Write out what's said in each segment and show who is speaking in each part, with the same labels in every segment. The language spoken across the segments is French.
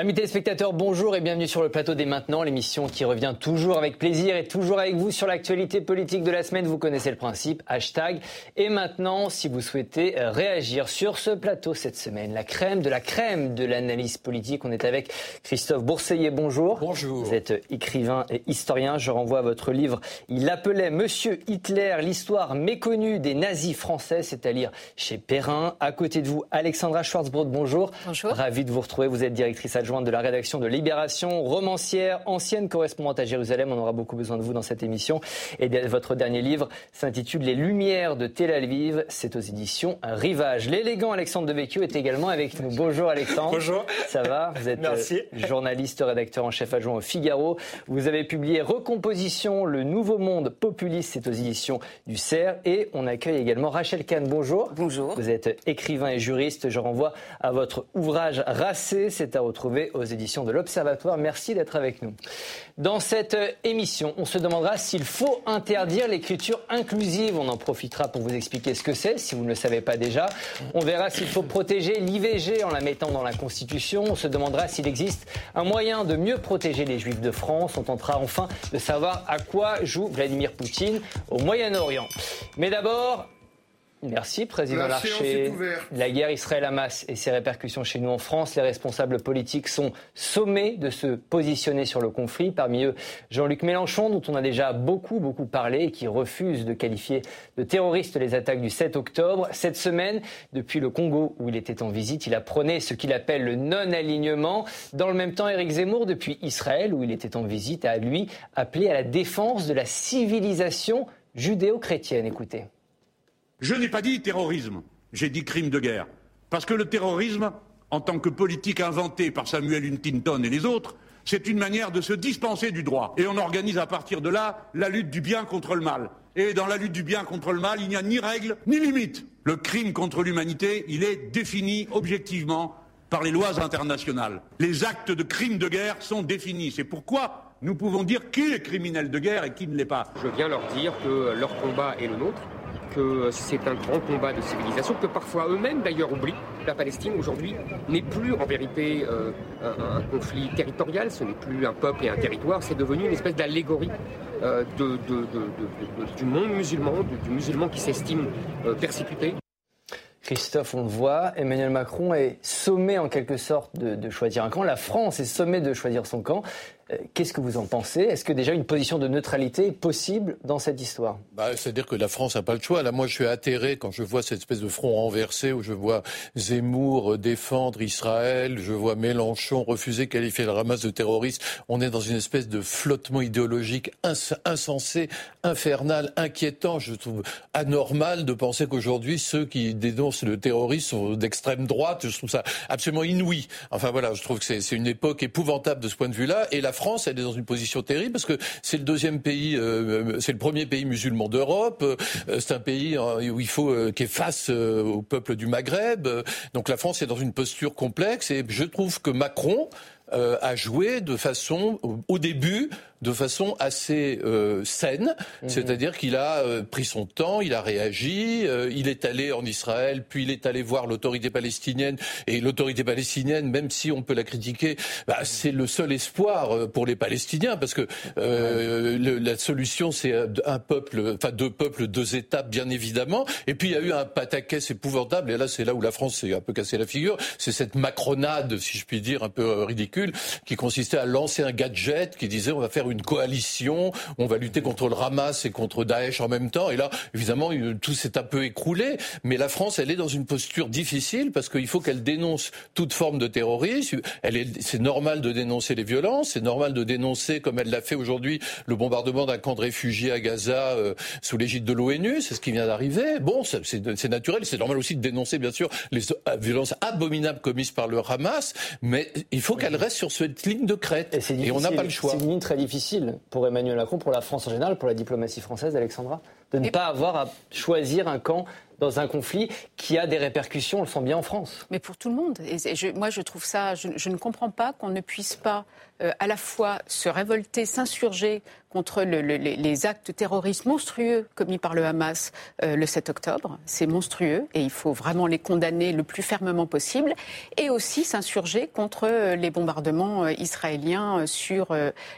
Speaker 1: Amis téléspectateurs, bonjour et bienvenue sur le plateau des Maintenant, l'émission qui revient toujours avec plaisir et toujours avec vous sur l'actualité politique de la semaine. Vous connaissez le principe, hashtag. Et maintenant, si vous souhaitez euh, réagir sur ce plateau cette semaine, la crème de la crème de l'analyse politique, on est avec Christophe Bourseillet, bonjour.
Speaker 2: Bonjour.
Speaker 1: Vous êtes écrivain et historien, je renvoie à votre livre. Il appelait Monsieur Hitler, l'histoire méconnue des nazis français, c'est à lire chez Perrin. À côté de vous, Alexandra Schwarzbrod, bonjour.
Speaker 3: Bonjour.
Speaker 1: Ravi de vous retrouver, vous êtes directrice adjointe de la rédaction de Libération, romancière, ancienne correspondante à Jérusalem. On aura beaucoup besoin de vous dans cette émission. Et votre dernier livre s'intitule Les Lumières de Tel Aviv. C'est aux éditions Rivage. L'élégant Alexandre Devecchio est également avec nous. Bonjour Alexandre.
Speaker 2: Bonjour.
Speaker 1: Ça va? Vous êtes
Speaker 2: Merci.
Speaker 1: Euh, journaliste, rédacteur en chef adjoint au Figaro. Vous avez publié Recomposition, le nouveau monde populiste. C'est aux éditions du CERF. Et on accueille également Rachel Kahn. Bonjour.
Speaker 3: Bonjour.
Speaker 1: Vous êtes écrivain et juriste. Je renvoie à votre ouvrage Racé. C'est à retrouver aux éditions de l'Observatoire. Merci d'être avec nous. Dans cette émission, on se demandera s'il faut interdire l'écriture inclusive. On en profitera pour vous expliquer ce que c'est, si vous ne le savez pas déjà. On verra s'il faut protéger l'IVG en la mettant dans la Constitution. On se demandera s'il existe un moyen de mieux protéger les Juifs de France. On tentera enfin de savoir à quoi joue Vladimir Poutine au Moyen-Orient. Mais d'abord, Merci, Président Larcher. La guerre Israël-Hamas et ses répercussions chez nous en France, les responsables politiques sont sommés de se positionner sur le conflit. Parmi eux, Jean-Luc Mélenchon, dont on a déjà beaucoup, beaucoup parlé et qui refuse de qualifier de terroristes les attaques du 7 octobre. Cette semaine, depuis le Congo où il était en visite, il apprenait ce qu'il appelle le non-alignement. Dans le même temps, Éric Zemmour, depuis Israël où il était en visite, a lui appelé à la défense de la civilisation judéo-chrétienne. Écoutez.
Speaker 4: Je n'ai pas dit terrorisme, j'ai dit crime de guerre. Parce que le terrorisme, en tant que politique inventée par Samuel Huntington et les autres, c'est une manière de se dispenser du droit. Et on organise à partir de là la lutte du bien contre le mal. Et dans la lutte du bien contre le mal, il n'y a ni règle ni limite. Le crime contre l'humanité, il est défini objectivement par les lois internationales. Les actes de crime de guerre sont définis. C'est pourquoi nous pouvons dire qui est criminel de guerre et qui ne l'est pas.
Speaker 5: Je viens leur dire que leur combat est le nôtre que c'est un grand combat de civilisation, que parfois eux-mêmes d'ailleurs oublient. La Palestine aujourd'hui n'est plus en vérité euh, un, conflit territorial, ce n'est plus un peuple et un territoire, c'est devenu une espèce d'allégorie euh, de, de, de, du monde musulman, du, musulman qui s'estime euh, persécuté.
Speaker 1: Christophe, on le voit, Emmanuel Macron est sommé en quelque sorte de, choisir un camp. La France est sommée de choisir son camp. Qu'est-ce que vous en pensez? Est-ce que déjà une position de neutralité est possible dans cette histoire?
Speaker 2: Bah, C'est-à-dire que la France n'a pas le choix. Là, moi, je suis atterré quand je vois cette espèce de front renversé où je vois Zemmour défendre Israël, je vois Mélenchon refuser qualifier le Hamas de terroriste. On est dans une espèce de flottement idéologique ins insensé, infernal, inquiétant. Je trouve anormal de penser qu'aujourd'hui, ceux qui dénoncent le terrorisme sont d'extrême droite. Je trouve ça absolument inouï. Enfin voilà, je trouve que c'est une époque épouvantable de ce point de vue-là. Et la France, elle est dans une position terrible parce que c'est le deuxième pays, euh, c'est le premier pays musulman d'Europe. Euh, c'est un pays où il faut euh, qui est face au peuple du Maghreb. Donc la France est dans une posture complexe et je trouve que Macron a joué de façon, au début, de façon assez euh, saine, mmh. c'est-à-dire qu'il a euh, pris son temps, il a réagi, euh, il est allé en Israël, puis il est allé voir l'autorité palestinienne, et l'autorité palestinienne, même si on peut la critiquer, bah, c'est le seul espoir pour les Palestiniens, parce que le, la solution c'est un peuple, enfin deux peuples, deux étapes, bien évidemment, et puis il y a eu un pataquès épouvantable, et là c'est là où la France s'est un peu cassé la figure, c'est cette macronade, si je puis dire, un peu ridicule, qui consistait à lancer un gadget qui disait on va faire une coalition, on va lutter contre le Hamas et contre Daesh en même temps. Et là, évidemment, tout s'est un peu écroulé. Mais la France, elle est dans une posture difficile parce qu'il faut qu'elle dénonce toute forme de terrorisme. Elle est, c'est normal de dénoncer les violences, c'est normal de dénoncer, comme elle l'a fait aujourd'hui, le bombardement d'un camp de réfugiés à Gaza euh, sous l'égide de l'ONU. C'est ce qui vient d'arriver. Bon, c'est, c'est naturel. C'est normal aussi de dénoncer, bien sûr, les violences abominables commises par le Hamas. Mais il faut qu'elle reste sur cette ligne de crête.
Speaker 1: Et,
Speaker 2: et on n'a pas le choix.
Speaker 1: C'est une ligne très difficile pour Emmanuel Macron, pour la France en général, pour la diplomatie française, Alexandra? De ne pas avoir à choisir un camp dans un conflit qui a des répercussions, on le sent bien en France.
Speaker 3: Mais pour tout le monde. Et moi, je trouve ça, je, ne comprends pas qu'on ne puisse pas euh, à la fois se révolter, s'insurger contre les actes terroristes monstrueux commis par le Hamas euh, le 7 octobre. C'est monstrueux et il faut vraiment les condamner le plus fermement possible. Et aussi s'insurger contre euh, les bombardements israéliens sur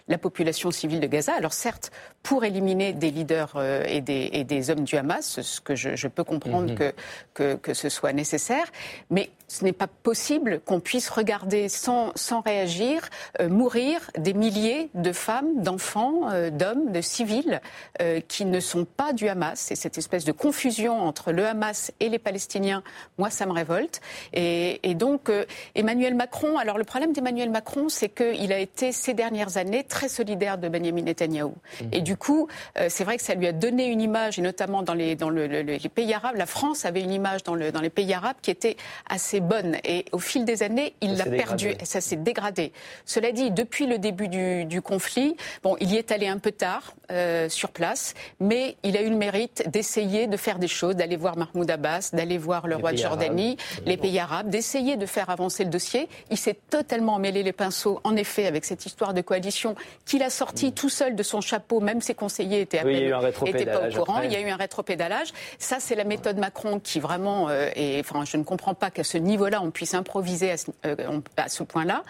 Speaker 3: la population civile de Gaza. Alors certes, pour éliminer des leaders et des, et, des, hommes du Hamas, ce que je, je peux comprendre mhm. que, que, que, ce soit nécessaire, mais ce n'est pas possible qu'on puisse regarder sans, sans réagir euh, mourir des milliers de femmes, d'enfants, euh, d'hommes, de civils euh, qui ne sont pas du Hamas. Et cette espèce de confusion entre le Hamas et les Palestiniens, moi, ça me révolte. Et, et donc, Emmanuel Macron, alors le problème d'Emmanuel Macron, c'est qu'il a été ces dernières années très solidaire de Benjamin Netanyahou. Mmh. Et du coup, c'est vrai que ça lui a donné une image, et notamment dans les, dans le, les pays arabes, la France avait une image dans, le, dans les pays arabes qui était assez bonne. Et au fil des années, il l'a perdue. Ça s'est dégradé. Cela dit, depuis le début du, conflit, bon, il y est allé un peu tard euh, sur place, mais il a eu le mérite d'essayer de faire des choses, d'aller voir Mahmoud Abbas, d'aller voir le roi de Jordanie, les pays arabes, d'essayer de faire avancer le dossier. Il s'est totalement mêlé les pinceaux, en effet, avec cette histoire de coalition qu'il a sorti mm. tout seul de son chapeau. Même ses conseillers étaient, à étaient pas au courant. Il y a eu un rétropédalage. Ça, c'est la méthode Macron qui vraiment, euh, est, enfin, je ne comprends pas qu'à ce niveau-là, on puisse improviser à ce, euh, à ce point-là.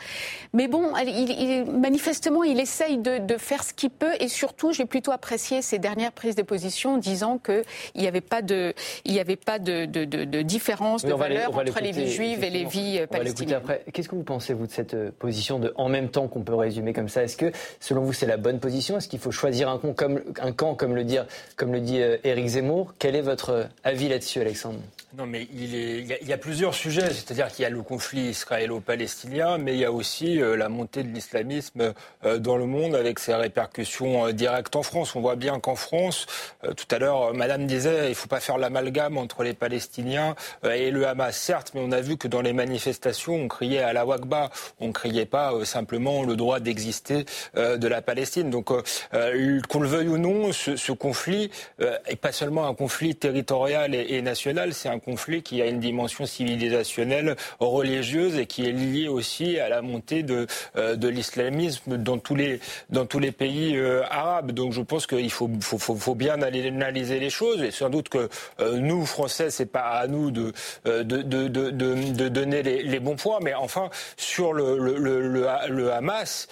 Speaker 3: Mais bon, il, manifestement, il essaye de, faire ce qu'il peut et surtout, j'ai plutôt apprécié ses dernières prises de position disant qu'il n'y avait pas de, il y avait pas de, de différence de valeur entre les vies juives et les vies palestiniennes.
Speaker 1: après. Qu'est-ce que vous pensez, vous, de cette euh, position de en même temps qu'on peut résumer comme ça? Est-ce que, selon vous, c'est la bonne position? Est-ce qu'il faut choisir un camp comme, un camp, comme le, dire, comme le dit euh, Éric Zemmour Quel est votre avis là-dessus, Alexandre?
Speaker 6: Non, mais il, est, il, y a, plusieurs sujets. C'est-à-dire qu'il y a le conflit israélo-palestinien, mais il y a aussi euh, la montée de l'islamisme euh, dans le monde avec ses répercussions euh, directes en France. On voit bien qu'en France, tout à l'heure, Madame disait, il ne faut pas faire l'amalgame entre les Palestiniens et le Hamas. Certes, mais on a vu que dans les manifestations, on criait à la Wakba, on ne criait pas simplement le droit d'exister de la Palestine. Donc, qu'on le veuille ou non, ce, ce conflit est pas seulement un conflit territorial et, et national, c'est un conflit qui a une dimension civilisationnelle, religieuse et qui est lié aussi à la montée de, euh, de l'islamisme dans tous les, dans tous les pays euh, arabes. Donc je pense qu'il faut, faut, faut, faut, bien analyser les choses et sans doute que euh, nous, Français, c'est pas à nous de, de, de, de, donner les, les, bons points, mais enfin, sur le, le, le, le Hamas,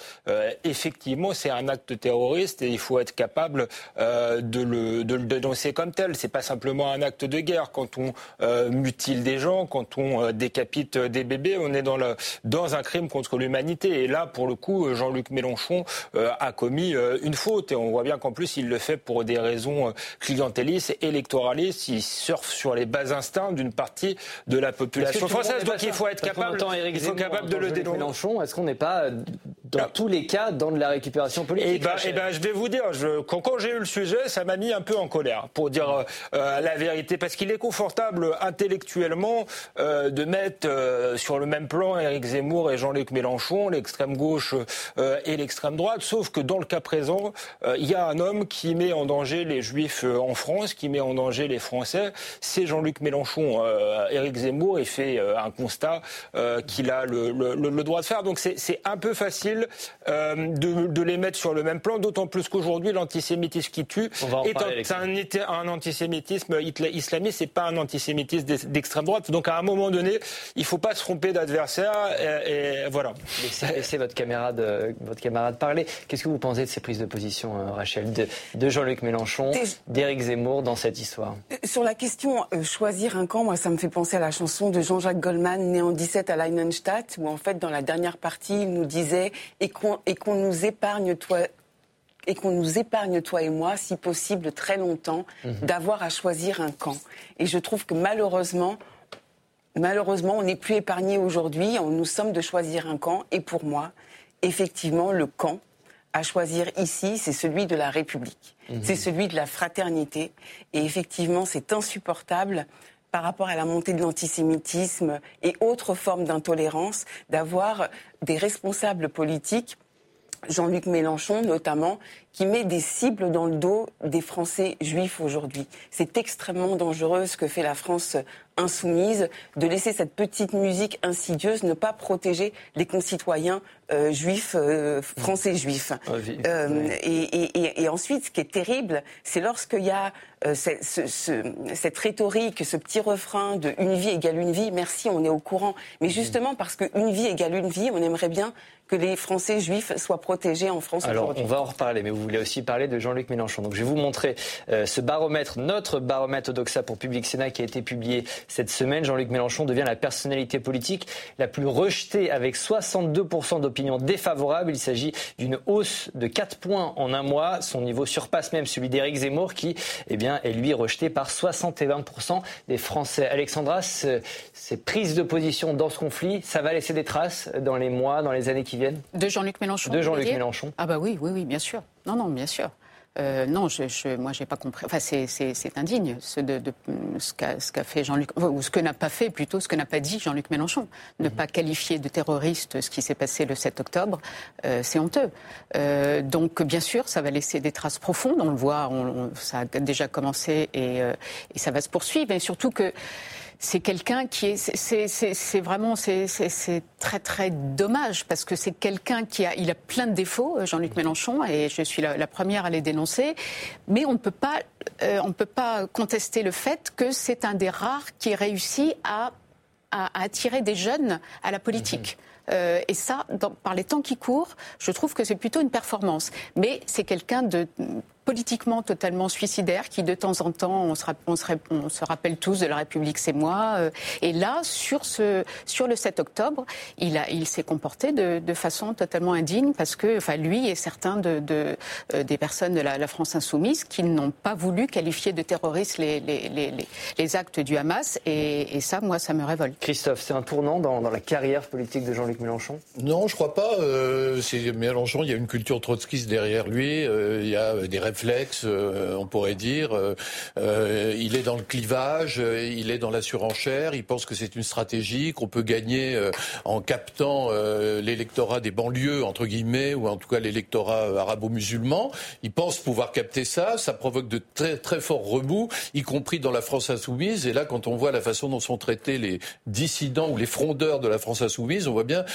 Speaker 6: effectivement, c'est un acte terroriste et il faut être capable de, le, de le dénoncer comme tel. C'est pas simplement un acte de guerre. Quand on euh, mutile des gens, quand on euh, décapite euh, des bébés, on est dans, le, dans un crime contre l'humanité. Et là, pour le coup, Jean-Luc Mélenchon a commis une faute. Et on voit bien qu'en plus, il le fait pour des raisons clientélistes, électoralistes. Il surfe sur les bas instincts d'une partie de la population française. Donc il faut être capable, il faut capable de le dénoncer.
Speaker 1: Mélenchon, est-ce qu'on n'est pas dans tous les cas dans de la récupération politique
Speaker 6: Eh ben, eh ben je vais vous dire, je, quand, quand j'ai eu le sujet, ça m'a mis un peu en colère, pour dire la vérité, parce qu'il est confortable intellectuellement euh, de mettre euh, sur le même plan Éric Zemmour et Jean-Luc Mélenchon, l'extrême gauche euh, et l'extrême droite, sauf que dans le cas présent, il y a un homme qui met en danger les Juifs en France, qui met en danger les Français, c'est Jean-Luc Mélenchon. Éric Zemmour, il fait un constat qu'il a le, le, le, droit de faire. Donc c'est un peu facile de, de, les mettre sur le même plan, d'autant plus qu'aujourd'hui, l'antisémitisme qui tue est un, un, antisémitisme islamiste, c'est pas un antisémitisme d'extrême droite. Donc à un moment donné, il ne faut pas se tromper d'adversaire. Et, voilà.
Speaker 1: Laissez, votre, camarade, votre camarade parler. Qu'est-ce que vous pensez de ces prises de position, euh, Rachel, de, Jean-Luc Mélenchon, d'Éric Zemmour dans cette histoire?
Speaker 7: Euh, Sur la question euh, choisir un camp, moi ça me fait penser à la chanson de Jean-Jacques Goldman, né en 17 à Leinenstadt, où en fait dans la dernière partie, il nous disait et qu'on nous épargne toi et qu'on nous épargne, toi et moi, si possible, très longtemps, mhm. d'avoir à choisir un camp. Et je trouve que malheureusement, malheureusement, on n'est plus épargné aujourd'hui. Nous sommes de choisir un camp. Et pour moi, effectivement, le camp à choisir ici, c'est celui de la République. Mhm. C'est celui de la fraternité. Et effectivement, c'est insupportable par rapport à la montée de l'antisémitisme et autres formes d'intolérance, d'avoir des responsables politiques Jean-Luc Mélenchon notamment, qui met des cibles dans le dos des Français juifs aujourd'hui. C'est extrêmement dangereux ce que fait la France insoumise, de laisser cette petite musique insidieuse ne pas protéger les concitoyens euh, juifs, euh, français juifs.
Speaker 1: Ah,
Speaker 7: Euh, et, et- et ensuite, ce qui est terrible, c'est lorsqu'il y a euh, ce- ce- ce- cette rhétorique, ce petit refrain de une vie égale une vie, merci, on est au courant. Mais justement, parce qu'une vie égale une vie, on aimerait bien que les Français juifs soient protégés en France
Speaker 1: Alors, on va en reparler, mais vous voulez aussi parler de Jean-Luc Mélenchon. Donc, je vais vous montrer euh, ce baromètre, notre baromètre Odoxa pour Public Sénat qui a été publié cette semaine. Jean-Luc Mélenchon devient la personnalité politique la plus rejetée avec 62% d'opinions défavorables. Il s'agit d'une hausse de 4 points en un mois. Son niveau surpasse même celui d'Éric Zemmour qui, eh bien, est lui rejeté par 61% des Français. Alexandra, ce- ces prises de position dans ce conflit, ça va laisser des traces dans les mois, dans les années qui viennent?
Speaker 3: De Jean-Luc Mélenchon
Speaker 1: De Jean-Luc Mélenchon.
Speaker 3: Ah bah oui, oui, oui, bien sûr. Non, non, bien sûr. Euh, non, je, je, moi, j'ai pas compris. Enfin, c'est- c'est c'est indigne ce, de, de- ce qu'a ce qu'a fait Jean-Luc, ou ce que n'a pas fait plutôt, ce que n'a pas dit Jean-Luc Mélenchon. Ne
Speaker 1: Mhm.
Speaker 3: pas qualifier de terroriste ce qui s'est passé le 7 octobre, euh, c'est honteux. Euh, donc, bien sûr, ça va laisser des traces profondes. On le voit, on- on- ça a déjà commencé et, et ça va se poursuivre. Et surtout que c'est quelqu'un qui est, c'est- vraiment, c'est très très dommage parce que c'est quelqu'un qui a, il a plein de défauts, euh, Jean-Luc Mélenchon, et je suis la, la première à les dénoncer. Mais on ne peut pas, euh, on peut pas contester le fait que c'est un des rares qui réussit à, à, à attirer des jeunes à la politique. Euh, et ça, dans- par les temps qui courent, je trouve que c'est plutôt une performance. Mais c'est quelqu'un de politiquement totalement suicidaire qui, de temps en temps, on se, rap- on se, rap- on se rappelle tous de la République, c'est moi. euh, et là, sur, ce, sur le 7 octobre, il, a- il s'est comporté de, de façon totalement indigne parce que, enfin, lui et certains de, de, euh, des personnes de la, la France insoumise qui n'ont pas voulu qualifier de terroristes les, les, les, les- les actes du Hamas. Et, et ça, moi, ça me révolte.
Speaker 1: Christophe, c'est un tournant dans, dans la carrière politique de Jean-Luc Mélenchon?
Speaker 2: Non, je crois pas. Euh, c'est Mélenchon, il y a une culture trotskiste derrière lui. euh, il y a des réflexes, euh, on pourrait dire. Euh, euh, il est dans le clivage, il est dans la surenchère. Il pense que c'est une stratégie qu'on peut gagner en captant l'électorat des banlieues entre guillemets, ou en tout cas l'électorat arabo-musulman. Il pense pouvoir capter ça. Ça provoque de très très forts remous, y compris dans la France insoumise. Et là, quand on voit la façon dont sont traités les dissidents ou les frondeurs de la France insoumise, on voit bien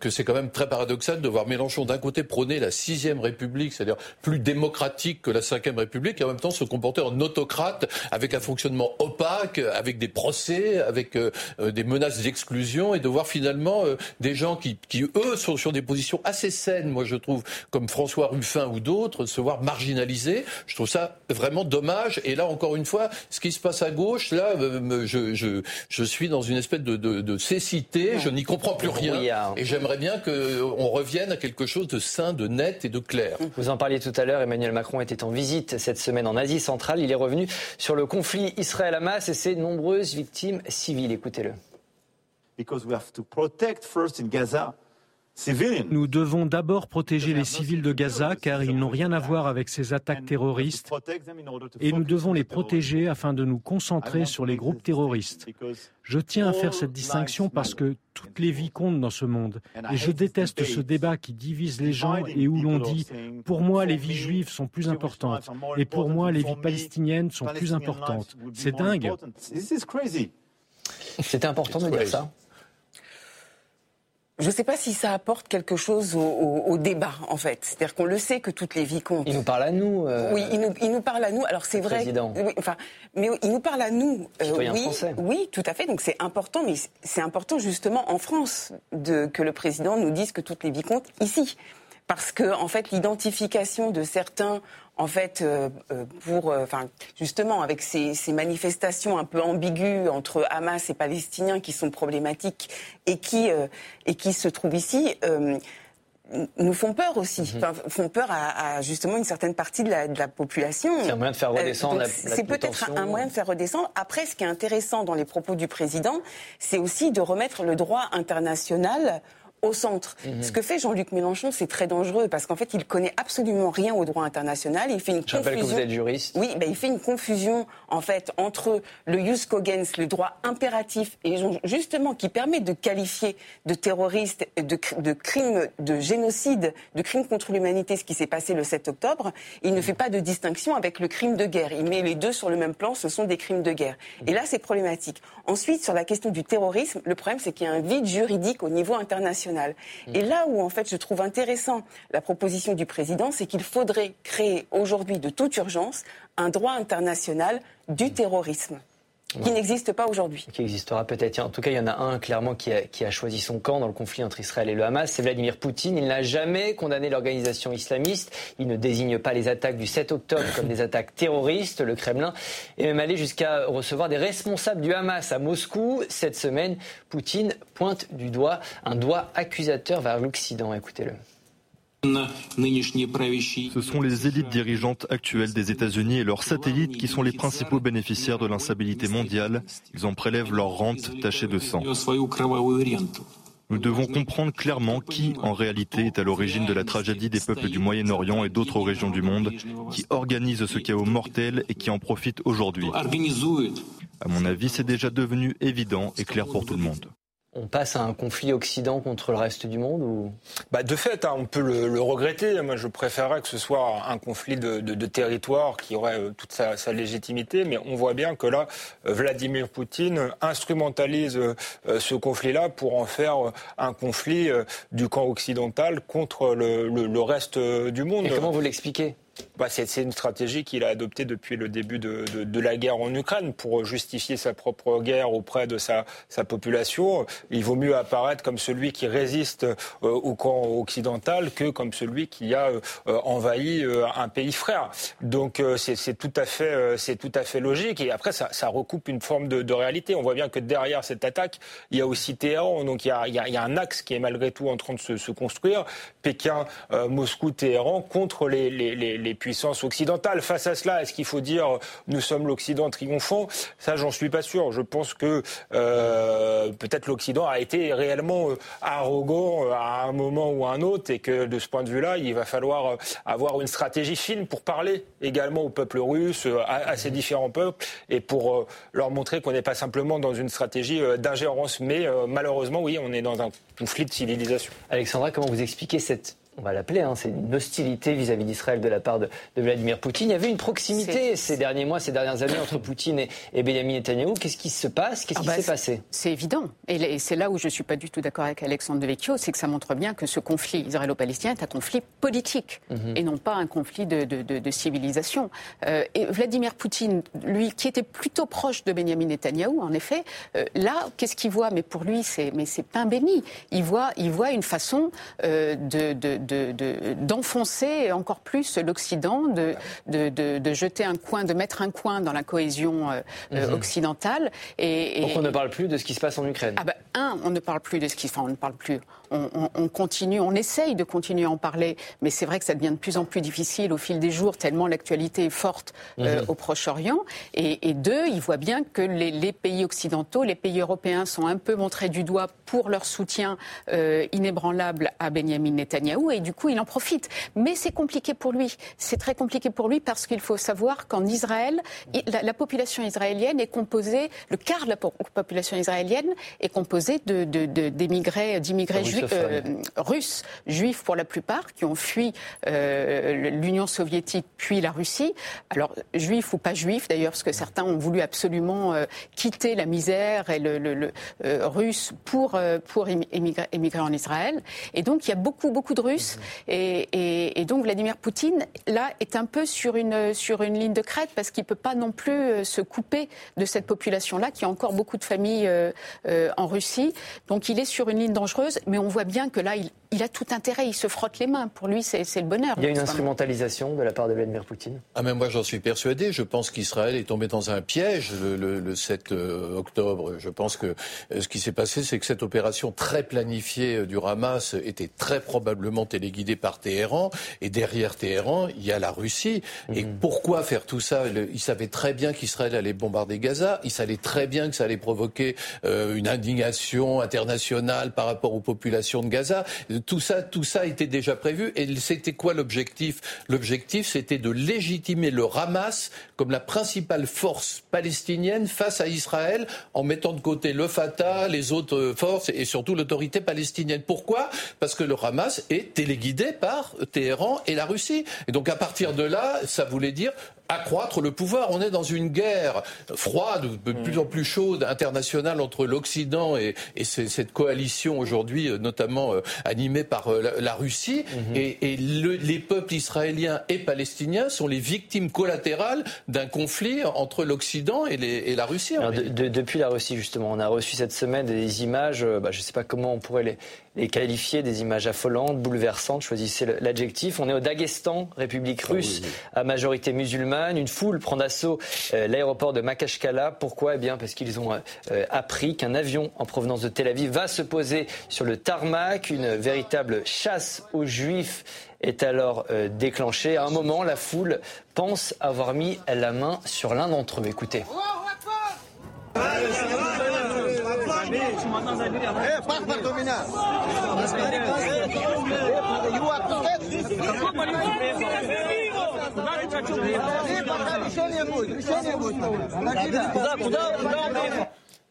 Speaker 2: que c'est quand même très paradoxal de voir Mélenchon d'un côté prôner la sixième République, c'est-à-dire plus démocratique que la cinquième République, et en même temps se comporter en autocrate avec un fonctionnement opaque, avec des procès, avec euh, euh, des menaces d'exclusion, et de voir finalement euh, des gens qui, qui, eux, sont sur des positions assez saines, moi je trouve, comme François Ruffin ou d'autres, se voir marginalisés. Je trouve ça vraiment dommage. Et là, encore une fois, ce qui se passe à gauche, là, euh, je, je, je suis dans une espèce de, de, de cécité, je n'y comprends plus rien. Et j'aimerais bien qu'on revienne à quelque chose de sain, de net et de clair.
Speaker 1: Vous en parliez tout à l'heure, Emmanuel Macron était en visite cette semaine en Asie centrale. Il est revenu sur le conflit Israël-Hamas et ses nombreuses victimes civiles. Écoutez-le.
Speaker 8: because we have to protect first in Gaza.
Speaker 9: Nous devons d'abord protéger les civils de Gaza car ils n'ont rien à voir avec ces attaques terroristes. et nous devons les protéger afin de nous concentrer sur les groupes terroristes. Je tiens à faire cette distinction parce que toutes les vies comptent dans ce monde. Et je déteste ce débat qui divise les gens et où l'on dit pour moi les vies juives sont plus importantes et pour moi les vies palestiniennes sont plus importantes. C'est dingue.
Speaker 1: C'était important de dire ça
Speaker 7: Je ne sais pas si ça apporte quelque chose au, au- au débat, en fait. C'est-à-dire qu'on le sait que toutes les vies comptent.
Speaker 1: Il nous parle à nous. euh,
Speaker 7: Oui, il nous, il nous parle à nous. Alors c'est vrai.
Speaker 1: président.
Speaker 7: oui, enfin, mais il nous parle à nous. euh, oui,
Speaker 1: français.
Speaker 7: oui, tout à fait. Donc c'est important, mais c'est important justement en France de, que le président nous dise que toutes les vies comptent ici, parce que en fait l'identification de certains. En fait, euh, euh, pour, euh, enfin, justement, avec ces, ces manifestations un peu ambiguës entre Hamas et Palestiniens qui sont problématiques et qui euh, et qui se trouvent ici, euh, nous font peur aussi,
Speaker 1: Mhm.
Speaker 7: Enfin, font peur à, à, justement une certaine partie de la, de la population.
Speaker 1: C'est un moyen de faire redescendre
Speaker 7: donc
Speaker 1: la- la
Speaker 7: C'est peut-être un moyen de faire redescendre. Après, ce qui est intéressant dans les propos du président, c'est aussi de remettre le droit international au centre. Mhm. Ce que fait Jean-Luc Mélenchon, c'est très dangereux parce qu'en fait, il connaît absolument rien au droit international. Il fait une
Speaker 1: Je confusion. que vous êtes juriste.
Speaker 7: Oui, ben, il fait une confusion en fait entre le jus cogens, le droit impératif, et justement qui permet de qualifier de terroriste, de, de crime de génocide, de crime contre l'humanité, ce qui s'est passé le 7 octobre. Il ne fait pas de distinction avec le crime de guerre. Il met les deux sur le même plan. Ce sont des crimes de guerre. Et là, c'est problématique. Ensuite, sur la question du terrorisme, le problème, c'est qu'il y a un vide juridique au niveau international. Et là où, en fait, je trouve intéressant la proposition du président, c'est qu'il faudrait créer aujourd'hui, de toute urgence, un droit international du terrorisme qui n'existe pas aujourd'hui.
Speaker 1: Qui existera peut-être. En tout cas, il y en a un clairement qui a, qui a, choisi son camp dans le conflit entre Israël et le Hamas, c'est Vladimir Poutine. Il n'a jamais condamné l'organisation islamiste. Il ne désigne pas les attaques du 7 octobre comme des attaques terroristes. Le Kremlin est même allé jusqu'à recevoir des responsables du Hamas à Moscou. Cette semaine, Poutine pointe du doigt un doigt accusateur vers l'Occident. Écoutez-le.
Speaker 10: Ce sont les élites dirigeantes actuelles des États-Unis et leurs satellites qui sont les principaux bénéficiaires de l'instabilité mondiale. Ils en prélèvent leur rente tachée de sang. Nous devons comprendre clairement qui, en réalité, est à l'origine de la tragédie des peuples du Moyen-Orient et d'autres régions du monde, qui organise ce chaos mortel et qui en profite aujourd'hui. À mon avis, c'est déjà devenu évident et clair pour tout le monde
Speaker 1: on passe à un conflit Occident contre le reste du monde ou?
Speaker 6: Bah De fait, hein, on peut le, regretter. Moi, je préférerais que ce soit un conflit de, territoire qui aurait euh, toute sa, légitimité, mais on voit bien que là, euh, Vladimir Poutine instrumentalise euh, ce conflit-là pour en faire un conflit du camp occidental contre le, reste du monde.
Speaker 1: Et comment vous l'expliquez?
Speaker 6: Bah, c'est une stratégie qu'il a adoptée depuis le début de, la guerre en Ukraine pour justifier sa propre guerre auprès de sa, population. Il vaut mieux apparaître comme celui qui résiste euh, au camp occidental que comme celui qui a euh, envahi euh, un pays frère. Donc c'est tout à fait tout à fait logique. Et après ça, recoupe une forme de, réalité. On voit bien que derrière cette attaque, il y a aussi Téhéran. Donc il y a, un axe qui est malgré tout en train de se, construire. Pékin, Moscou, Téhéran contre les, les puissance occidentale. Face à cela, est-ce qu'il faut dire nous sommes l'Occident triomphant? Ça, j'en suis pas sûr. Je pense que euh, peut-être l'Occident a été réellement euh, arrogant euh, à un moment ou à un autre et que de ce point de vue-là, il va falloir avoir une stratégie fine pour parler également au peuple russe, à, ces différents peuples et pour leur montrer qu'on n'est pas simplement dans une stratégie d'ingérence. Mais malheureusement, oui, on est dans un conflit de civilisation.
Speaker 1: Alexandra, comment vous expliquez cette on va l'appeler, hein, c'est une hostilité vis-à-vis d'Israël de la part de, Vladimir Poutine. Il y avait une proximité ces derniers mois, ces dernières années entre Poutine et, Benjamin Netanyahu. Qu'est-ce qui se passe? Qu'est-ce ah qui bah, s'est passé?
Speaker 3: C'est évident. Et c'est là où je ne suis pas du tout d'accord avec Alexandre Devecchio, c'est que ça montre bien que ce conflit israélo-palestinien est un conflit politique mhm. et non pas un conflit de, civilisation. Euh, et Vladimir Poutine, lui, qui était plutôt proche de Benjamin Netanyahu, en effet, euh, là, qu'est-ce qu'il voit? Mais pour lui, c'est mais c'est pain béni. Il voit, il voit une façon euh, de d'enfoncer encore plus l'Occident, de, de, jeter un coin, de mettre un coin dans la cohésion euh, euh, mhm. occidentale.
Speaker 1: Et, Donc on ne parle plus de ce qui se passe en Ukraine.
Speaker 3: Ah ben, un, on ne parle plus de ce qui, enfin, on ne parle plus on, continue, on essaye de continuer à en parler, mais c'est vrai que ça devient de plus en plus difficile au fil des jours, tellement l'actualité est forte euh, mhm. au Proche-Orient. Et, deux, il voit bien que les, pays occidentaux, les pays européens sont un peu montrés du doigt pour leur soutien euh, inébranlable à Benjamin Netanyahou, et du coup, il en profite. Mais c'est compliqué pour lui. C'est très compliqué pour lui parce qu'il faut savoir qu'en Israël, la, population israélienne est composée, le quart de la population israélienne est composée d'émigrés, d'immigrés juifs euh, russes, juifs pour la plupart, qui ont fui euh, l'Union soviétique puis la Russie. Alors, juifs ou pas juifs d'ailleurs, parce que certains ont voulu absolument euh, quitter la misère et le, russe pour, pour émigrer, en Israël. Et donc, il y a beaucoup, beaucoup de Russes. Et, donc, Vladimir Poutine, là, est un peu sur une, sur une ligne de crête parce qu'il ne peut pas non plus se couper de cette population-là, qui a encore beaucoup de familles en Russie. Donc, il est sur une ligne dangereuse, mais on voit bien que là, il, il a tout intérêt, il se frotte les mains. Pour lui, c'est le bonheur.
Speaker 1: Il y a une instrumentalisation de la part de Vladimir Poutine?
Speaker 2: Ah, mais moi, j'en suis persuadé. Je pense qu'Israël est tombé dans un piège le, 7 euh, octobre. Je pense que euh, ce qui s'est passé, c'est que cette opération très planifiée euh, du Hamas était très probablement téléguidée par Téhéran. Et derrière Téhéran, il y a la Russie. Et mhm. pourquoi faire tout ça? Il savait très bien qu'Israël allait bombarder Gaza. Il savait très bien que ça allait provoquer une indignation internationale par rapport aux populations de Gaza. Tout ça, tout ça était déjà prévu. Et c'était quoi l'objectif? L'objectif, c'était de légitimer le Hamas comme la principale force palestinienne face à Israël, en mettant de côté le Fatah, les autres forces et surtout l'autorité palestinienne. Pourquoi? Parce que le Hamas est téléguidé par Téhéran et la Russie. Et donc à partir de là, ça voulait dire accroître le pouvoir. On est dans une guerre froide, de plus en plus chaude, internationale entre l'Occident et, cette coalition aujourd'hui, euh, notamment euh, animée par euh, la, Russie. Mhm. Et, les peuples israéliens et palestiniens sont les victimes collatérales d'un conflit entre l'Occident et, la Russie.
Speaker 1: depuis la Russie, justement, on a reçu cette semaine des images, bah, je ne sais pas comment on pourrait les, les qualifier des images affolantes, bouleversantes, choisissez l'adjectif. On est au Daghestan, République ah russe, à majorité musulmane. Une foule prend d'assaut euh, l'aéroport de Makashkala. Pourquoi? Eh bien parce qu'ils ont euh, appris qu'un avion en provenance de Tel Aviv va se poser sur le tarmac. Une véritable chasse aux juifs est alors euh, déclenchée. À un moment, la foule pense avoir mis la main sur l'un d'entre eux. Écoutez.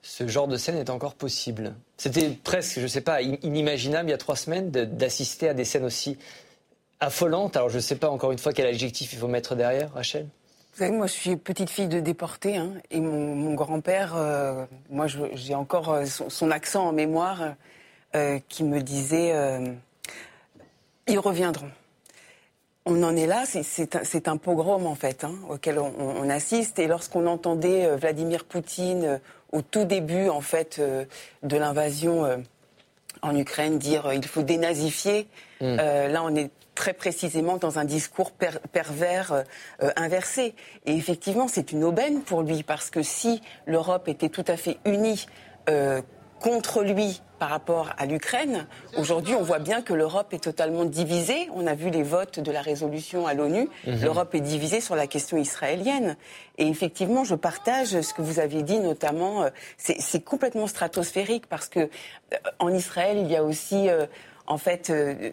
Speaker 1: Ce genre de scène est encore possible. C'était presque, je ne sais pas, inimaginable il y a trois semaines d'assister à des scènes aussi affolantes. Alors je ne sais pas encore une fois quel adjectif il faut mettre derrière, Rachel.
Speaker 7: Vous savez, moi, je suis petite fille de déportés, hein, et mon, grand-père, euh, moi, j'ai encore euh, son, accent en mémoire, euh, qui me disait ils reviendront. On en est là, c'est un, pogrom en fait, hein, auquel on, assiste. Et lorsqu'on entendait Vladimir Poutine au tout début en fait de l'invasion en Ukraine dire il faut dénazifier, mmh. là on est très précisément dans un discours pervers euh, euh, inversé. Et effectivement, c'est une aubaine pour lui, parce que si l'Europe était tout à fait unie euh, contre lui par rapport à l'Ukraine, aujourd'hui, on voit bien que l'Europe est totalement divisée. On a vu les votes de la résolution à l'ONU. Mhm. L'Europe est divisée sur la question israélienne. Et effectivement, je partage ce que vous avez dit, notamment, c'est complètement stratosphérique, parce que en Israël, il y a aussi en fait, euh,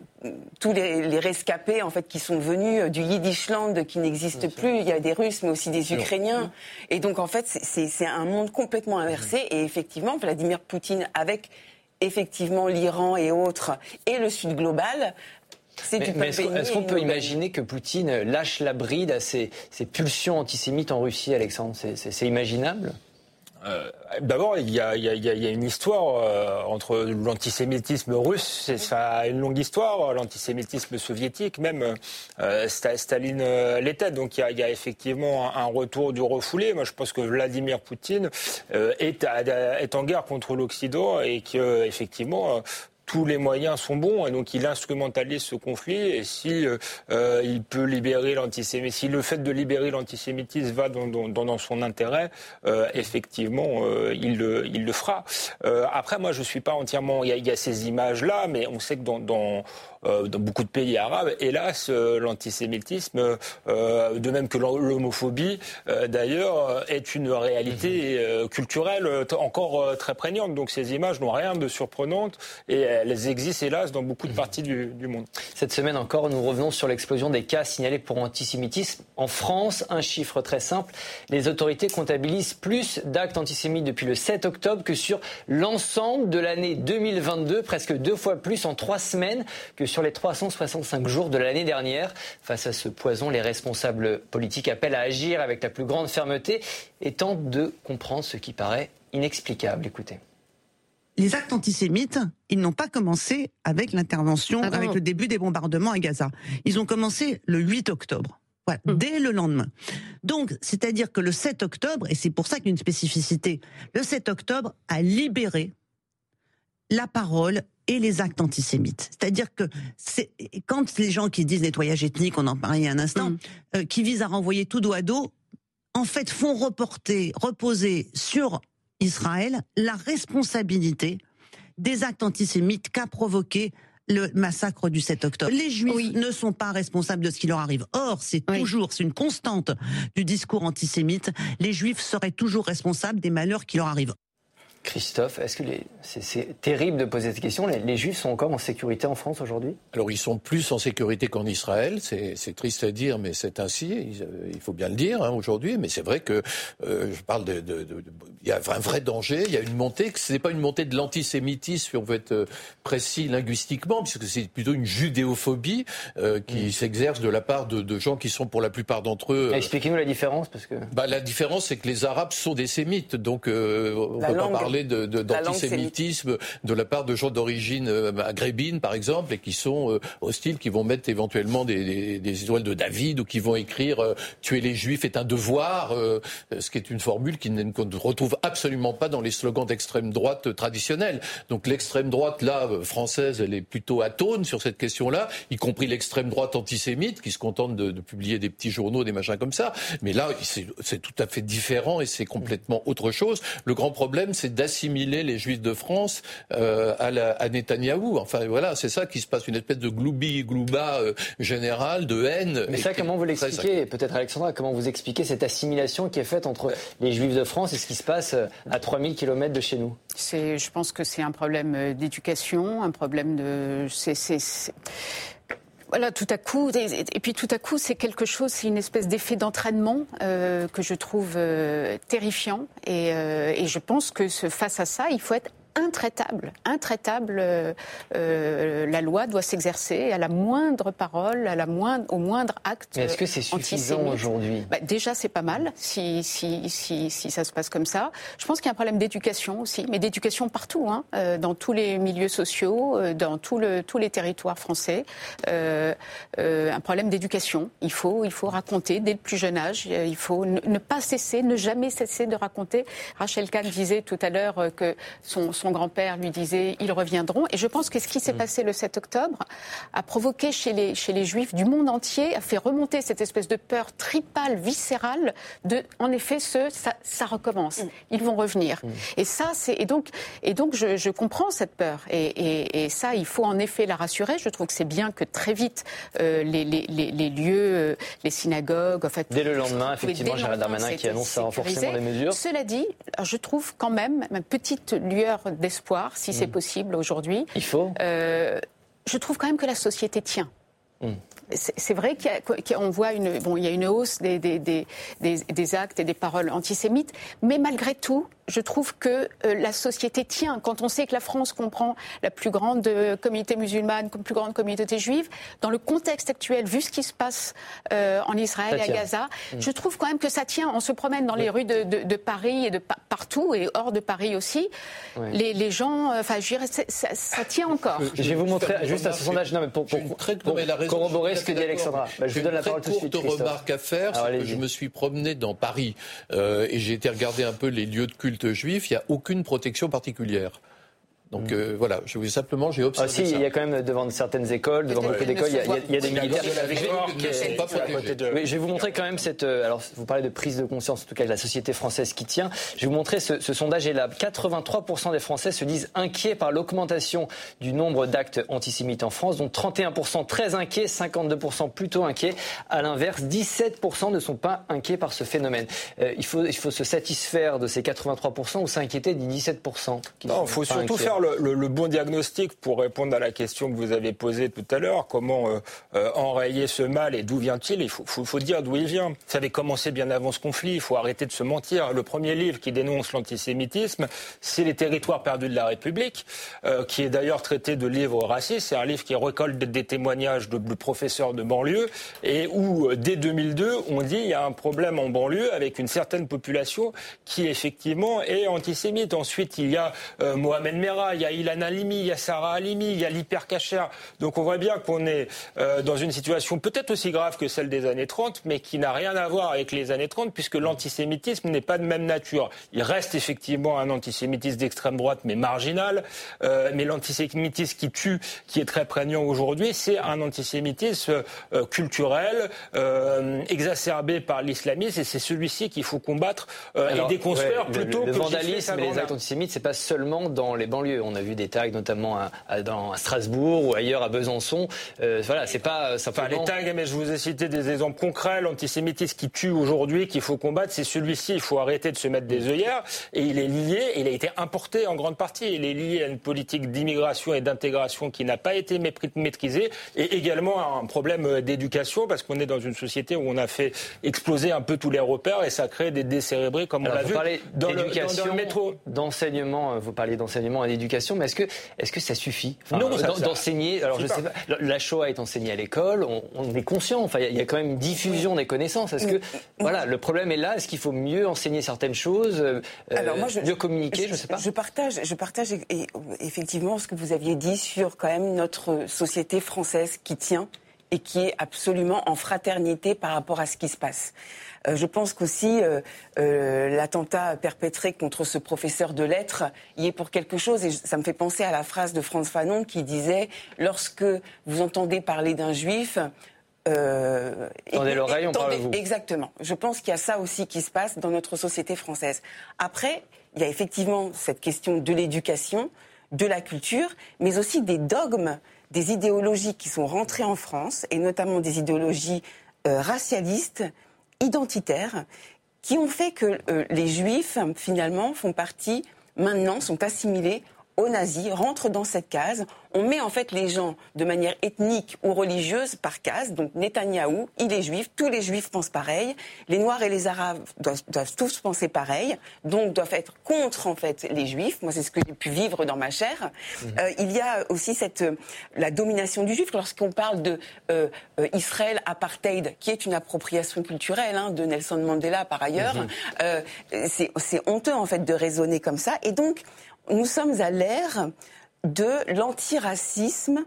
Speaker 7: tous les, rescapés en fait qui sont venus euh, du Yiddishland qui n'existe plus. Il y a des Russes, mais aussi des Ukrainiens. Et donc, en fait, c'est un monde complètement inversé. Et effectivement, Vladimir Poutine, avec effectivement l'Iran et autres, et le Sud global,
Speaker 1: est-ce qu'on peut imaginer que Poutine lâche la bride à ses, pulsions antisémites en Russie, Alexandre? C'est imaginable?
Speaker 6: Euh, d'abord, il y a, une histoire euh, entre l'antisémitisme russe, c'est ça une longue histoire, l'antisémitisme soviétique, même euh, Staline l'était. Donc il y, a, effectivement un, retour du refoulé. Moi, je pense que Vladimir Poutine est, est, en guerre contre l'Occident et que effectivement tous les moyens sont bons et donc il instrumentalise ce conflit et si euh, euh, il peut libérer l'antisémitisme, si le fait de libérer l'antisémitisme va dans, son intérêt, euh, effectivement, il, le, fera. après, moi, je suis pas entièrement. Il y, a, ces images-là, mais on sait que dans, dans beaucoup de pays arabes. Hélas, euh, l'antisémitisme, euh, de même que l'homophobie, d'ailleurs, est une réalité mhm. culturelle encore très prégnante. Donc ces images n'ont rien de surprenante et elles existent, hélas, dans beaucoup de mhm. parties du, du monde.
Speaker 1: Cette semaine encore, nous revenons sur l'explosion des cas signalés pour antisémitisme. En France, un chiffre très simple, les autorités comptabilisent plus d'actes antisémites depuis le 7 octobre que sur l'ensemble de l'année 2022, presque deux fois plus en trois semaines que sur les 365 jours de l'année dernière. Face à ce poison, les responsables politiques appellent à agir avec la plus grande fermeté et tentent de comprendre ce qui paraît inexplicable. Écoutez.
Speaker 11: Les actes antisémites, ils n'ont pas commencé avec l'intervention, ah avec le début des bombardements à Gaza. Ils ont commencé le 8 octobre. Hum. dès le lendemain. Donc, c'est-à-dire que le 7 octobre, et c'est pour ça qu'il y a une spécificité, le 7 octobre a libéré la parole et les actes antisémites. C'est-à-dire que c'est quand les gens qui disent nettoyage ethnique, on en parlait il y a un instant, mm. euh, qui visent à renvoyer tout dos à dos, en fait font reporter, reposer sur Israël la responsabilité des actes antisémites qu'a provoqué le massacre du 7 octobre. Les Juifs ne sont pas responsables de ce qui leur arrive. Or, c'est toujours, c'est une constante du discours antisémite. Les Juifs seraient toujours responsables des malheurs qui leur arrivent.
Speaker 1: Christophe, est-ce que c'est terrible de poser cette question les, Juifs sont encore en sécurité en France aujourd'hui?
Speaker 2: Alors ils sont plus en sécurité qu'en Israël. C'est triste à dire, mais c'est ainsi. Il, faut bien le dire hein, aujourd'hui. Mais c'est vrai que euh, je parle de, il y a un vrai danger. Il y a une montée. Ce n'est pas une montée de l'antisémitisme, si on veut être euh, précis linguistiquement, puisque c'est plutôt une judéophobie euh, qui mm. s'exerce de la part de, gens qui sont pour la plupart d'entre eux.
Speaker 1: Expliquez-nous la différence, parce que.
Speaker 2: Bah, la différence, c'est que les Arabes sont des sémites, donc on ne peut pas parler d'antisémitisme de, la part de gens d'origine euh, maghrébine, par exemple, et qui sont euh, hostiles, qui vont mettre éventuellement des, des, étoiles de David ou qui vont écrire euh, tuer les juifs est un devoir, ce qui est une formule qu'on ne retrouve absolument pas dans les slogans d'extrême droite traditionnels. Donc l'extrême droite, là, française, elle est plutôt atone sur cette question-là, y compris l'extrême droite antisémite, qui se contente de, de, publier des petits journaux, des machins comme ça. Mais là, c'est tout à fait différent et c'est complètement autre chose. Le grand problème, c'est d'assimiler les Juifs de France euh, à, la, à Netanyahou. Enfin voilà, c'est ça qui se passe, une espèce de gloubi glouba euh, général de haine.
Speaker 1: Mais ça, comment vous l'expliquez Peut-être Alexandra, comment vous expliquez cette assimilation qui est faite entre les Juifs de France et ce qui se passe euh, à 3000 km de chez nous?
Speaker 3: Je pense que c'est un problème d'éducation, un problème de voilà, tout à coup, et, puis tout à coup, c'est quelque chose, c'est une espèce d'effet d'entraînement euh, que je trouve euh, terrifiant. Et, euh, et, je pense que face à ça, il faut être intraitable. Intraitable, euh, euh, la loi doit s'exercer à la moindre parole, à la moindre, au moindre acte.
Speaker 1: Est-ce que c'est suffisant aujourd'hui?
Speaker 3: Bah, Déjà, c'est pas mal si, si, si, si, ça se passe comme ça. Je pense qu'il y a un problème d'éducation aussi, mais d'éducation partout, hein, euh, dans tous les milieux sociaux, euh, dans tout le, tous les territoires français. Euh, un problème d'éducation. Il faut, il faut raconter dès le plus jeune âge. Il faut ne, ne pas cesser, ne jamais cesser de raconter. Rachel Kahn disait tout à l'heure que son son grand-père lui disait ils reviendront. Et je pense que ce qui s'est mm. passé le 7 octobre a provoqué chez les, chez les juifs du monde entier, a fait remonter cette espèce de peur tripale, viscérale, de en effet, ce, ça, recommence. Mm. Ils vont revenir. Mm. Et ça, c'est. Et donc, et donc je, comprends cette peur. Et, ça, il faut en effet la rassurer. Je trouve que c'est bien que très vite, euh, les, les, lieux, euh, les synagogues, en fait.
Speaker 1: Dès le lendemain, effectivement, Gérald Darmanin qui annonce ça renforcement des mesures.
Speaker 3: Cela dit, je trouve quand même ma petite lueur d'espoir, si c'est mm. possible aujourd'hui.
Speaker 1: Il faut. Euh,
Speaker 3: je trouve quand même que la société tient. Mm. C'est vrai qu'on voit une, bon, il y a une hausse des, des, des, des, actes et des paroles antisémites, mais malgré tout, je trouve que euh, la société tient. Quand on sait que la France comprend la plus grande euh, communauté musulmane, la plus grande communauté juive, dans le contexte actuel, vu ce qui se passe euh, en Israël et à Gaza, mm. je trouve quand même que ça tient. On se promène dans les rues de, de, Paris et de partout, et hors de Paris aussi. Les, les, gens, enfin, je dirais, ça, ça, tient encore.
Speaker 1: Je vais vous montrer juste à ce sondage, non, mais pour, pour, corroborer ce que dit Alexandra.
Speaker 2: Bah, je vous donne la parole tout de suite. courte remarque à faire, je me suis promené dans Paris et j'ai été regarder un peu les lieux de culte juif, il n'y a aucune protection particulière. Donc mm. euh, voilà, je voulais simplement, j'ai observé.
Speaker 1: Ah si, il y a quand même devant certaines écoles, devant beaucoup d'écoles, il, y a des militaires. je vais vous montrer quand même cette. Euh, alors, vous parlez de prise de conscience, en tout cas de la société française qui tient. Je vais vous montrer ce, ce sondage est là. 83% des Français se disent inquiets par l'augmentation du nombre d'actes antisémites en France, dont 31% très inquiets, 52% plutôt inquiets. À l'inverse, 17% ne sont pas inquiets par ce phénomène. Euh, il, faut, il faut se satisfaire de ces 83% ou s'inquiéter des 17%
Speaker 6: qui Non, il faut surtout faire le, bon diagnostic pour répondre à la question que vous avez posée tout à l'heure. Comment euh, euh, enrayer ce mal et d'où vient-il Il faut, faut, dire d'où il vient. Ça avait commencé bien avant ce conflit. Il faut arrêter de se mentir. Le premier livre qui dénonce l'antisémitisme, c'est Les territoires perdus de la République, euh, qui est d'ailleurs traité de livre raciste. C'est un livre qui récolte des témoignages de, professeurs de banlieue et où, dès 2002, on dit il y a un problème en banlieue avec une certaine population qui, effectivement, est antisémite. Ensuite, il y a Mohamed Merah Il y a Ilan Halimi, il y a Sarah Halimi, il y a l'hypercacher. Donc on voit bien qu'on est euh, dans une situation peut-être aussi grave que celle des années 30, mais qui n'a rien à voir avec les années 30, puisque l'antisémitisme n'est pas de même nature. Il reste effectivement un antisémitisme d'extrême droite, mais marginal. Euh, mais l'antisémitisme qui tue, qui est très prégnant aujourd'hui, c'est un antisémitisme euh, culturel, exacerbé par l'islamisme, et c'est celui-ci qu'il faut combattre et déconstruire plutôt
Speaker 1: le,
Speaker 6: que
Speaker 1: vandalisme et les actes antisémites, c'est pas seulement dans les banlieues. On a vu des tags notamment à, dans, à Strasbourg ou ailleurs à Besançon. Euh, voilà, c'est pas
Speaker 6: Enfin, les tags, mais je vous ai cité des exemples concrets. L'antisémitisme qui tue aujourd'hui, qu'il faut combattre, c'est celui-ci. Il faut arrêter de se mettre des œillères. Et il est lié, il a été importé en grande partie. Il est lié à une politique d'immigration et d'intégration qui n'a pas été maîtrisée, et également à un problème euh, d'éducation, parce qu'on est dans une société où on a fait exploser un peu tous les repères et ça crée des décérébrés, comme on l'a vu dans le, dans, le, métro.
Speaker 1: D'enseignement, euh, vous parlez d'enseignement et d'éducation, mais est-ce que, est-ce que ça suffit? Non, d'enseigner. Alors, je sais pas. La Shoah est enseignée à l'école, on, est conscient. Enfin, il y, a quand même une diffusion des connaissances. Est-ce que, voilà, le problème est là. Est-ce qu'il faut mieux enseigner certaines choses, euh, Alors moi, je, mieux communiquer Je, ne sais pas.
Speaker 7: Je partage, je partage effectivement ce que vous aviez dit sur quand même notre société française qui tient et qui est absolument en fraternité par rapport à ce qui se passe. Euh, je pense qu'aussi euh, euh, l'attentat perpétré contre ce professeur de lettres y est pour quelque chose. Et ça me fait penser à la phrase de Franz Fanon qui disait lorsque vous entendez parler d'un juif,
Speaker 1: euh, Tendez l'oreille, on parle de vous.
Speaker 7: Exactement. Je pense qu'il y a ça aussi qui se passe dans notre société française. Après, il y a effectivement cette question de l'éducation, de la culture, mais aussi des dogmes, des idéologies qui sont rentrées en France, et notamment des idéologies racialistes, identitaires qui ont fait que euh, les juifs, finalement, font partie, maintenant, sont assimilés aux nazis, rentrent dans cette case on met en fait les gens de manière ethnique ou religieuse par case. Donc Netanyahou, il est juif, tous les juifs pensent pareil, les noirs et les arabes doivent, tous penser pareil, donc doivent être contre en fait les juifs. Moi, c'est ce que j'ai pu vivre dans ma chair. Mhm. Euh, il y a aussi cette la domination du juif lorsqu'on parle de euh, euh, Israël apartheid, qui est une appropriation culturelle hein, de Nelson Mandela par ailleurs. Mhm. c'est honteux en fait de raisonner comme ça. Et donc nous sommes à l'ère de l'antiracisme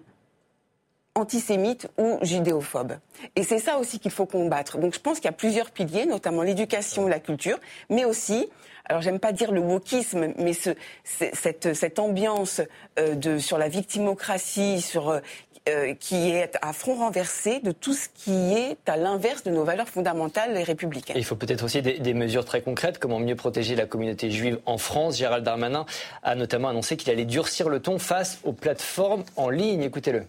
Speaker 7: antisémite ou judéophobe. Et c'est ça aussi qu'il faut combattre. Donc je pense qu'il y a plusieurs piliers, notamment l'éducation, la culture, mais aussi, alors j'aime pas dire le wokisme, mais ce, cette, cette, ambiance euh, de, sur la victimocratie, sur euh, euh, qui est à front renversé de tout ce qui est à l'inverse de nos valeurs fondamentales républicaines.
Speaker 1: il faut peut-être aussi des, mesures très concrètes, comment mieux protéger la communauté juive en France. Gérald Darmanin a notamment annoncé qu'il allait durcir le ton face aux plateformes en ligne. Écoutez-le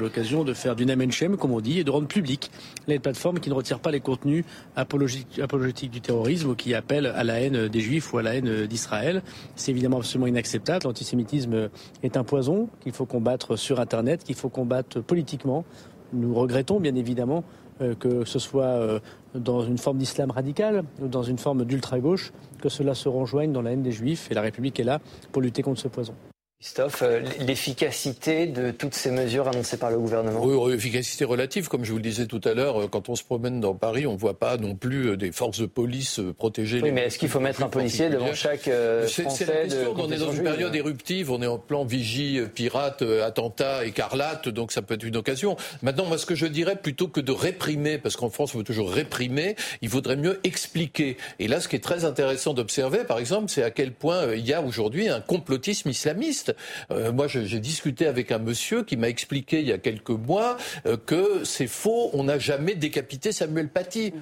Speaker 12: l'occasion de faire du name comme on dit, et de rendre public les plateformes qui ne retirent pas les contenus apologétiques, du terrorisme ou qui appellent à la haine des juifs ou à la haine d'Israël. C'est évidemment absolument inacceptable. L'antisémitisme est un poison qu'il faut combattre sur Internet, qu'il faut combattre politiquement. Nous regrettons bien évidemment euh, que ce soit euh, dans une forme d'islam radical ou dans une forme d'ultra-gauche, que cela se rejoigne dans la haine des juifs et la République est là pour lutter contre ce poison.
Speaker 1: Christophe, euh, l'efficacité de toutes ces mesures annoncées par le gouvernement?
Speaker 2: Oui, efficacité relative. Comme je vous le disais tout à l'heure, euh, quand on se promène dans Paris, on ne voit pas non plus euh, des forces de police protéger
Speaker 1: oui, mais est-ce qu'il faut mettre un policier devant chaque Français
Speaker 2: C'est la question. on est dans une période éruptive, on est en plan vigie, pirate, attentat, écarlate, donc ça peut être une occasion. Maintenant, moi, ce que je dirais, plutôt que de réprimer, parce qu'en France, on veut toujours réprimer, il vaudrait mieux expliquer. Et là, ce qui est très intéressant d'observer, par exemple, c'est à quel point il y a aujourd'hui un complotisme islamiste. Euh, moi, j'ai discuté avec un monsieur qui m'a expliqué il y a quelques mois euh, que c'est faux, on n'a jamais décapité Samuel Paty.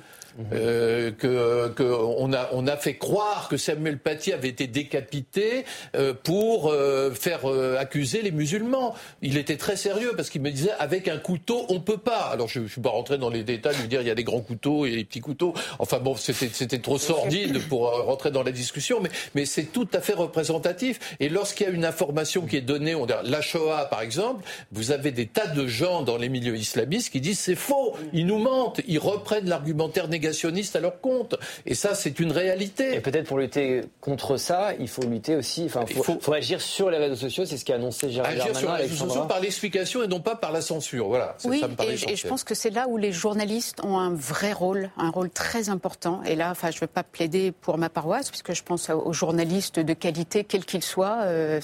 Speaker 2: Euh, que, que on, a, on a fait croire que Samuel Paty avait été décapité euh, pour euh, faire euh, accuser les musulmans. Il était très sérieux parce qu'il me disait avec un couteau on peut pas. Alors je, ne suis pas rentré dans les détails, lui dire il y a des grands couteaux et des petits couteaux. Enfin bon, c'était trop sordide pour rentrer dans la discussion, mais, mais c'est tout à fait représentatif. Et lorsqu'il y a une information qui est donnée, on dit la Shoah par exemple, vous avez des tas de gens dans les milieux islamistes qui disent c'est faux, ils nous mentent, ils reprennent l'argumentaire négatif à leur compte. Et ça, c'est une réalité.
Speaker 1: Et peut-être pour lutter contre ça, il faut lutter aussi, enfin, il faut, agir sur les réseaux sociaux, c'est ce qu'a annoncé Gérald Agir sur les réseaux sociaux
Speaker 2: par l'explication et non pas par la censure. Voilà.
Speaker 3: Oui, et, je pense que c'est là où les journalistes ont un vrai rôle, un rôle très important. Et là, enfin, je ne veux pas plaider pour ma paroisse, puisque je pense aux journalistes de qualité, quels qu'ils soient. Euh,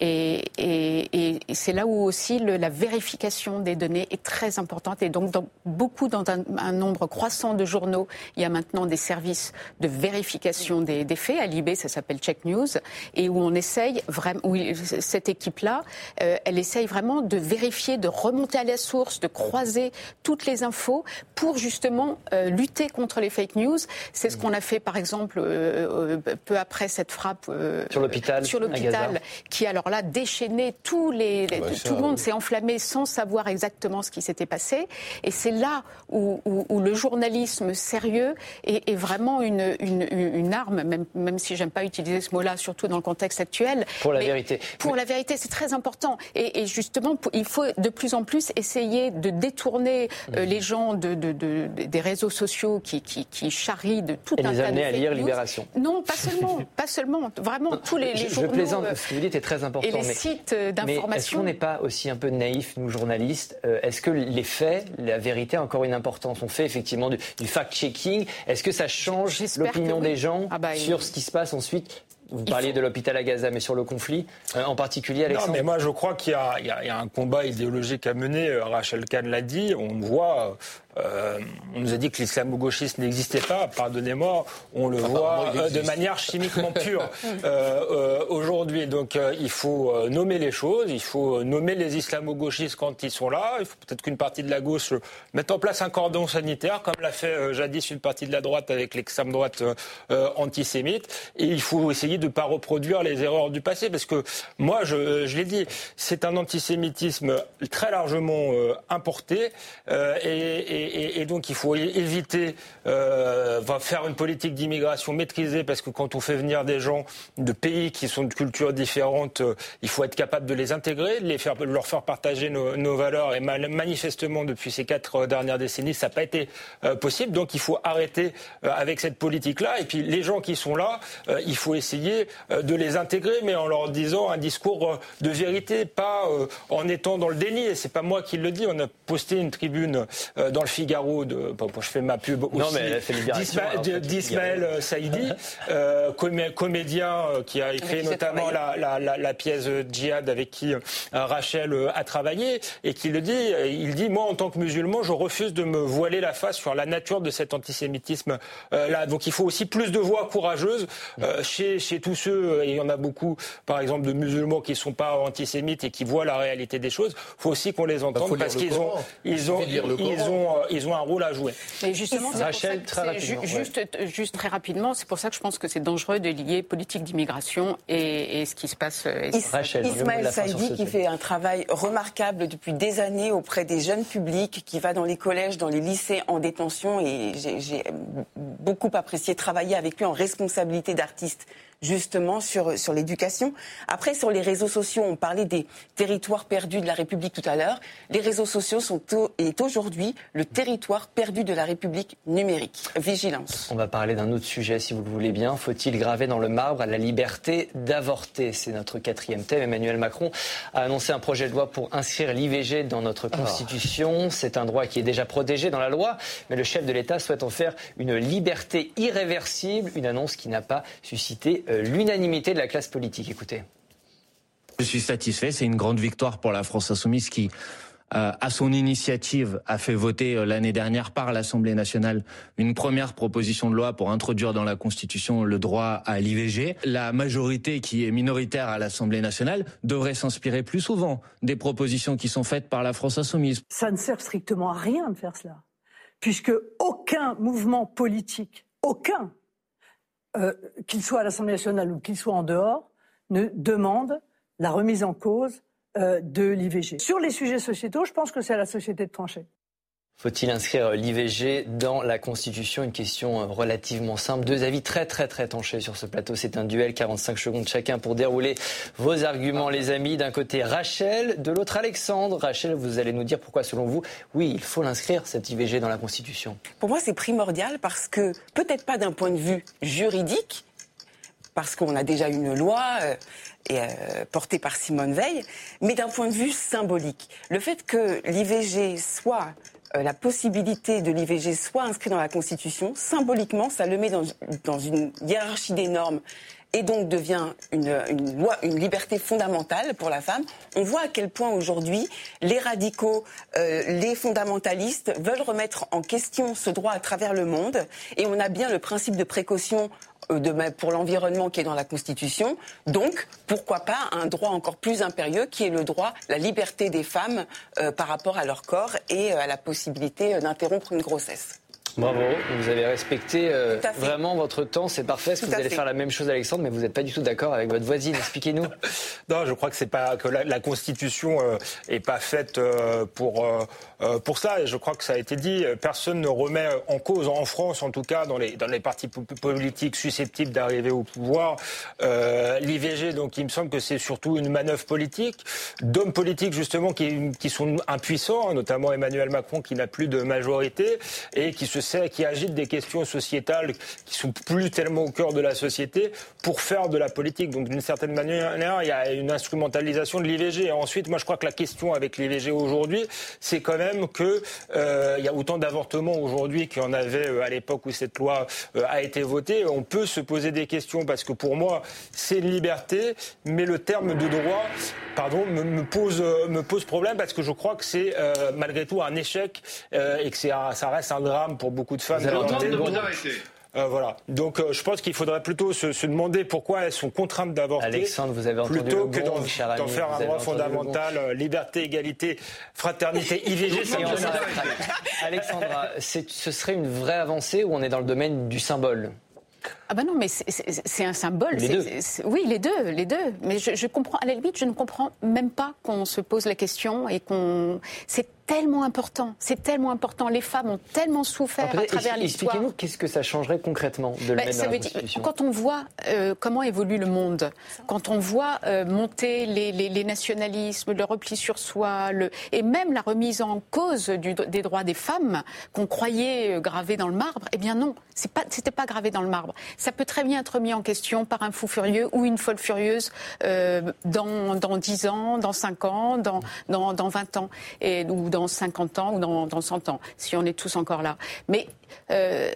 Speaker 3: Et, et, et c'est là où aussi le, la vérification des données est très importante. Et donc, dans, beaucoup, dans un, un, nombre croissant de journaux, il y a maintenant des services de vérification des, des faits. À Libé, ça s'appelle Check News, et où on essaye vraiment, où cette équipe-là, euh, elle essaye vraiment de vérifier, de remonter à la source, de croiser toutes les infos pour justement euh, lutter contre les fake news. C'est ce qu'on a fait, par exemple, euh, euh peu après cette frappe
Speaker 1: euh, sur l'hôpital,
Speaker 3: sur l'hôpital, qui alors là déchaîné tous les, les ah bah tout le monde s'est enflammé sans savoir exactement ce qui s'était passé. Et c'est là où, où, où, le journalisme sérieux est, est vraiment une, une, une, arme, même, même si j'aime pas utiliser ce mot-là, surtout dans le contexte actuel.
Speaker 1: Pour la vérité.
Speaker 3: Pour la vérité, c'est très important. Et, et, justement, il faut de plus en plus essayer de détourner euh, mmh. les gens de, de, de, des réseaux sociaux qui, qui, qui charrient de tout
Speaker 1: et
Speaker 3: un
Speaker 1: les
Speaker 3: tas
Speaker 1: amener
Speaker 3: de
Speaker 1: à lire Libération.
Speaker 3: Non, pas seulement, pas seulement. Vraiment, tous les, les
Speaker 1: je,
Speaker 3: journaux.
Speaker 1: Je plaisante, ce que vous dites est très important.
Speaker 3: Et les
Speaker 1: mais,
Speaker 3: sites d'information.
Speaker 1: Est-ce qu'on n'est pas aussi un peu naïf, nous journalistes euh, Est-ce que les faits, la vérité a encore une importance? On fait effectivement du, du fact-checking. Est-ce que ça change l'opinion oui. des gens ah bah, sur il... ce qui se passe ensuite? Vous parliez faut... de l'hôpital à Gaza, mais sur le conflit euh, en particulier, Alexandre
Speaker 6: Non, mais moi je crois qu'il y, y, y, a un combat idéologique à mener. Rachel Kahn l'a dit. On voit euh, on nous a dit que l'islamo-gauchisme n'existait pas, pardonnez-moi, on le ah, voit euh, de manière chimiquement pure euh, aujourd'hui. Donc il faut nommer les choses, il faut nommer les islamo-gauchistes quand ils sont là, il faut peut-être qu'une partie de la gauche mette en place un cordon sanitaire, comme l'a fait jadis une partie de la droite avec l'extrême droite antisémite, et il faut essayer de ne pas reproduire les erreurs du passé, parce que moi, je, je l'ai dit, c'est un antisémitisme très largement importé, et, et et, donc il faut éviter, euh, faire une politique d'immigration maîtrisée parce que quand on fait venir des gens de pays qui sont de cultures différentes, euh, il faut être capable de les intégrer, de les faire, de leur faire partager nos, valeurs. Et manifestement, depuis ces quatre dernières décennies, ça n'a pas été euh, possible. Donc il faut arrêter euh, avec cette politique-là. Et puis les gens qui sont là, euh, il faut essayer de les intégrer, mais en leur disant un discours de vérité, pas en étant dans le déni. Et c'est pas moi qui le dis. On a posté une tribune dans le Figaro, de, bon, je fais ma pub aussi, d'Ismaël Saïdi, euh, comédien qui a écrit notamment la, la, la, la, pièce Djihad avec qui euh, Rachel euh, a travaillé, et qui le dit, il dit, moi en tant que musulman, je refuse de me voiler la face sur la nature de cet antisémitisme euh, là. Donc il faut aussi plus de voix courageuses euh, chez, chez tous ceux, et il y en a beaucoup, par exemple, de musulmans qui ne sont pas antisémites et qui voient la réalité des choses. Il faut aussi qu'on les entende bah, parce qu'ils ont, ils ont, ils ont, ils ont un rôle à jouer.
Speaker 3: Mais justement,
Speaker 1: Rachel, très rapidement,
Speaker 3: juste, ouais. juste, très rapidement, c'est pour ça que je pense que c'est dangereux de lier politique d'immigration et, et, ce qui se passe.
Speaker 7: Et Rachel, Ismaël Saïdi qui fait un travail remarquable depuis des années auprès des jeunes publics, qui va dans les collèges, dans les lycées en détention et j'ai beaucoup apprécié travailler avec lui en responsabilité d'artiste justement sur, sur l'éducation. Après, sur les réseaux sociaux, on parlait des territoires perdus de la République tout à l'heure. Les réseaux sociaux sont au, est aujourd'hui le territoire perdu de la République numérique. Vigilance.
Speaker 1: On va parler d'un autre sujet, si vous le voulez bien. Faut-il graver dans le marbre la liberté d'avorter? C'est notre quatrième thème. Emmanuel Macron a annoncé un projet de loi pour inscrire l'IVG dans notre Constitution. Oh. C'est un droit qui est déjà protégé dans la loi, mais le chef de l'État souhaite en faire une liberté irréversible, une annonce qui n'a pas suscité l'unanimité de la classe politique. Écoutez.
Speaker 13: Je suis satisfait, c'est une grande victoire pour la France insoumise qui, euh, à son initiative, a fait voter euh, l'année dernière par l'Assemblée nationale une première proposition de loi pour introduire dans la Constitution le droit à l'IVG. La majorité qui est minoritaire à l'Assemblée nationale devrait s'inspirer plus souvent des propositions qui sont faites par la France insoumise.
Speaker 14: Ça ne sert strictement à rien de faire cela, puisque aucun mouvement politique, aucun, euh, qu'il soit à l'Assemblée nationale ou qu'il soit en dehors, ne demande la remise en cause euh, de l'IVG. Sur les sujets sociétaux, je pense que c'est à la société de trancher.
Speaker 1: Faut-il inscrire l'IVG dans la Constitution? Une question relativement simple. Deux avis très très très tranchés sur ce plateau. C'est un duel, 45 secondes chacun pour dérouler vos arguments, les amis. D'un côté Rachel, de l'autre Alexandre. Rachel, vous allez nous dire pourquoi, selon vous, oui, il faut l'inscrire, cette IVG, dans la Constitution?
Speaker 7: Pour moi, c'est primordial parce que, peut-être pas d'un point de vue juridique, parce qu'on a déjà une loi euh, euh, portée par Simone Veil, mais d'un point de vue symbolique. Le fait que l'IVG soit euh, la possibilité de l'IVG soit inscrite dans la Constitution, symboliquement, ça le met dans, dans une hiérarchie des normes et donc devient une, une, loi, une liberté fondamentale pour la femme, on voit à quel point aujourd'hui les radicaux, euh, les fondamentalistes veulent remettre en question ce droit à travers le monde. Et on a bien le principe de précaution euh, de, pour l'environnement qui est dans la Constitution. Donc, pourquoi pas un droit encore plus impérieux qui est le droit, la liberté des femmes euh, par rapport à leur corps et à la possibilité d'interrompre une grossesse.
Speaker 1: Bravo, vous avez respecté euh, vraiment votre temps, c'est parfait. Est-ce que vous allez faire la même chose, Alexandre, mais vous n'êtes pas du tout d'accord avec votre voisine? Expliquez-nous.
Speaker 6: non, je crois que c'est pas que la, Constitution euh, est pas faite euh, pour pour ça. Et je crois que ça a été dit. Personne ne remet en cause en France, en tout cas dans les dans les partis politiques susceptibles d'arriver au pouvoir, l'IVG. Donc, il me semble que c'est surtout une manœuvre politique d'hommes politiques justement qui sont impuissants, notamment Emmanuel Macron qui n'a plus de majorité et qui se qui agite des questions sociétales qui sont plus tellement au cœur de la société pour faire de la politique. Donc d'une certaine manière, il y a une instrumentalisation de l'IVG. Ensuite, moi je crois que la question avec l'IVG aujourd'hui, c'est quand même que euh, il y a autant d'avortements aujourd'hui qu'il y en avait euh, à l'époque où cette loi euh, a été votée. On peut se poser des questions parce que pour moi, c'est une liberté, mais le terme de droit, pardon, me, pose me pose problème parce que je crois que c'est malgré tout un échec et que ça reste un drame pour beaucoup de femmes. Euh, voilà. Donc euh, je pense qu'il faudrait plutôt se, demander pourquoi elles sont contraintes d'avorter.
Speaker 1: Alexandre, vous avez entendu
Speaker 6: Plutôt que d'en faire un droit fondamental, euh, liberté, égalité, fraternité, IVG.
Speaker 1: Alexandra, ce serait une vraie avancée ou on est dans le domaine du symbole?
Speaker 3: Ah ben non, mais c'est un symbole.
Speaker 1: Les deux.
Speaker 3: oui, les deux, les deux. Mais je, je, comprends, à la limite, je ne comprends même pas qu'on se pose la question et qu'on. C'est tellement important. C'est tellement important. Les femmes ont tellement souffert à travers l'histoire.
Speaker 1: Expliquez-nous qu'est-ce que ça changerait concrètement de le ben, mettre dans la Constitution.
Speaker 3: Quand on voit euh, comment évolue le monde, quand on voit euh, monter les, les, les, nationalismes, le repli sur soi, le, et même la remise en cause du, des droits des femmes qu'on croyait euh, gravés dans le marbre, eh bien non, c'est pas, c'était pas gravé dans le marbre. Ça peut très bien être mis en question par un fou furieux ou une folle furieuse euh, dans, dans 10 ans, dans 5 ans, dans, dans, dans 20 ans, et, ou dans 50 ans, ou dans, dans 100 ans, si on est tous encore là. Mais euh,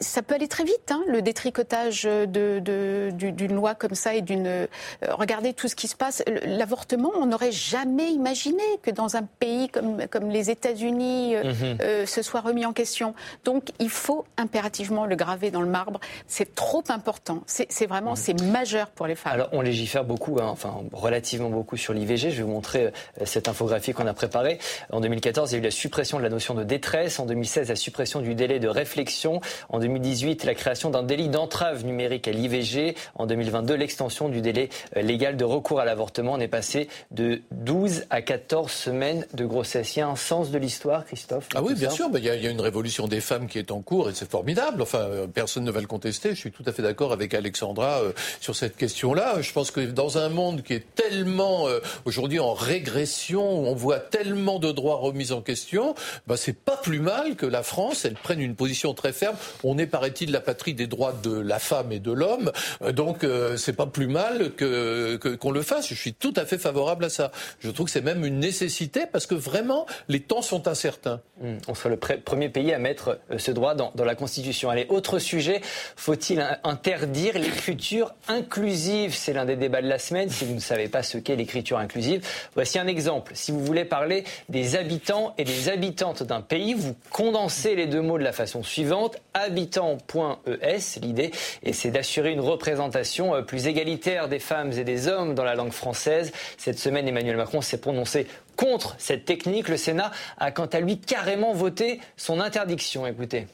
Speaker 3: ça peut aller très vite, hein, le détricotage d'une de, loi comme ça et d'une. Euh, regardez tout ce qui se passe. L'avortement, on n'aurait jamais imaginé que dans un pays comme, comme les États-Unis, euh, mhm. euh, ce soit remis en question. Donc, il faut impérativement le graver dans le marbre. C'est trop important. C'est vraiment, mhm. c'est majeur pour les femmes.
Speaker 1: Alors, on légifère beaucoup, hein, enfin relativement beaucoup sur l'IVG. Je vais vous montrer cette infographie qu'on a préparée. En 2014, il y a eu la suppression de la notion de détresse. En 2016, la suppression du délai de réflexion. En 2018, la création d'un délit d'entrave numérique à l'IVG. En 2022, l'extension du délai euh, légal de recours à l'avortement. On est passé de 12 à 14 semaines de grossesse. Il y a un sens de l'histoire, Christophe
Speaker 2: Ah oui, bien sûr. Il y, a, une révolution des femmes qui est en cours et c'est formidable. Enfin, euh, personne ne va le contester. Je suis tout à fait d'accord avec Alexandra euh, sur cette question-là. Je pense que dans un monde qui est tellement aujourd'hui en régression, où on voit tellement de droits remis en question, bah, c'est pas plus mal que la France, elle prenne une position très ferme. On est, paraît-il, la patrie des droits de la femme et de l'homme. Euh, donc, euh, c'est pas plus mal que qu'on le fasse. Je suis tout à fait favorable à ça. Je trouve que c'est même une nécessité parce que vraiment, les temps sont incertains.
Speaker 1: Mmh. On sera le premier pays à mettre euh, ce droit dans, dans la Constitution. Allez, autre sujet. Faut-il interdire l'écriture inclusive? C'est l'un des débats de la semaine. Si vous ne savez pas ce qu'est l'écriture inclusive, voici un exemple. Si vous voulez parler des habitants et des habitantes d'un pays, vous condensez les deux mots de la façon suivante habitant.es. L'idée, et c'est d'assurer une représentation euh, plus égalitaire des femmes et des hommes dans la langue française. Cette semaine, Emmanuel Macron s'est prononcé contre cette technique. Le Sénat a quant à lui carrément voté son interdiction. Écoutez.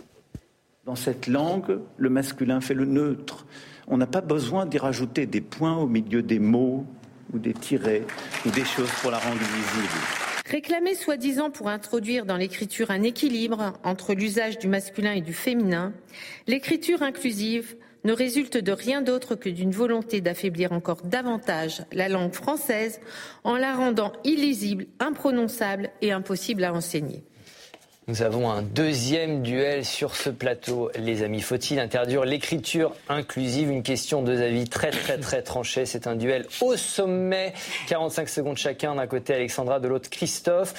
Speaker 15: Dans cette langue, le masculin fait le neutre. On n'a pas besoin d'y rajouter des points au milieu des mots ou des tirets ou des choses pour la rendre visible.
Speaker 16: Réclamé soi-disant pour introduire dans l'écriture un équilibre entre l'usage du masculin et du féminin, l'écriture inclusive ne résulte de rien d'autre que d'une volonté d'affaiblir encore davantage la langue française en la rendant illisible, imprononçable et impossible à enseigner.
Speaker 1: Nous avons un deuxième duel sur ce plateau, les amis. Faut-il interdire l'écriture inclusive? Une question, deux avis très très très tranchés. C'est un duel au sommet. 45 secondes chacun. D'un côté Alexandra, de l'autre Christophe.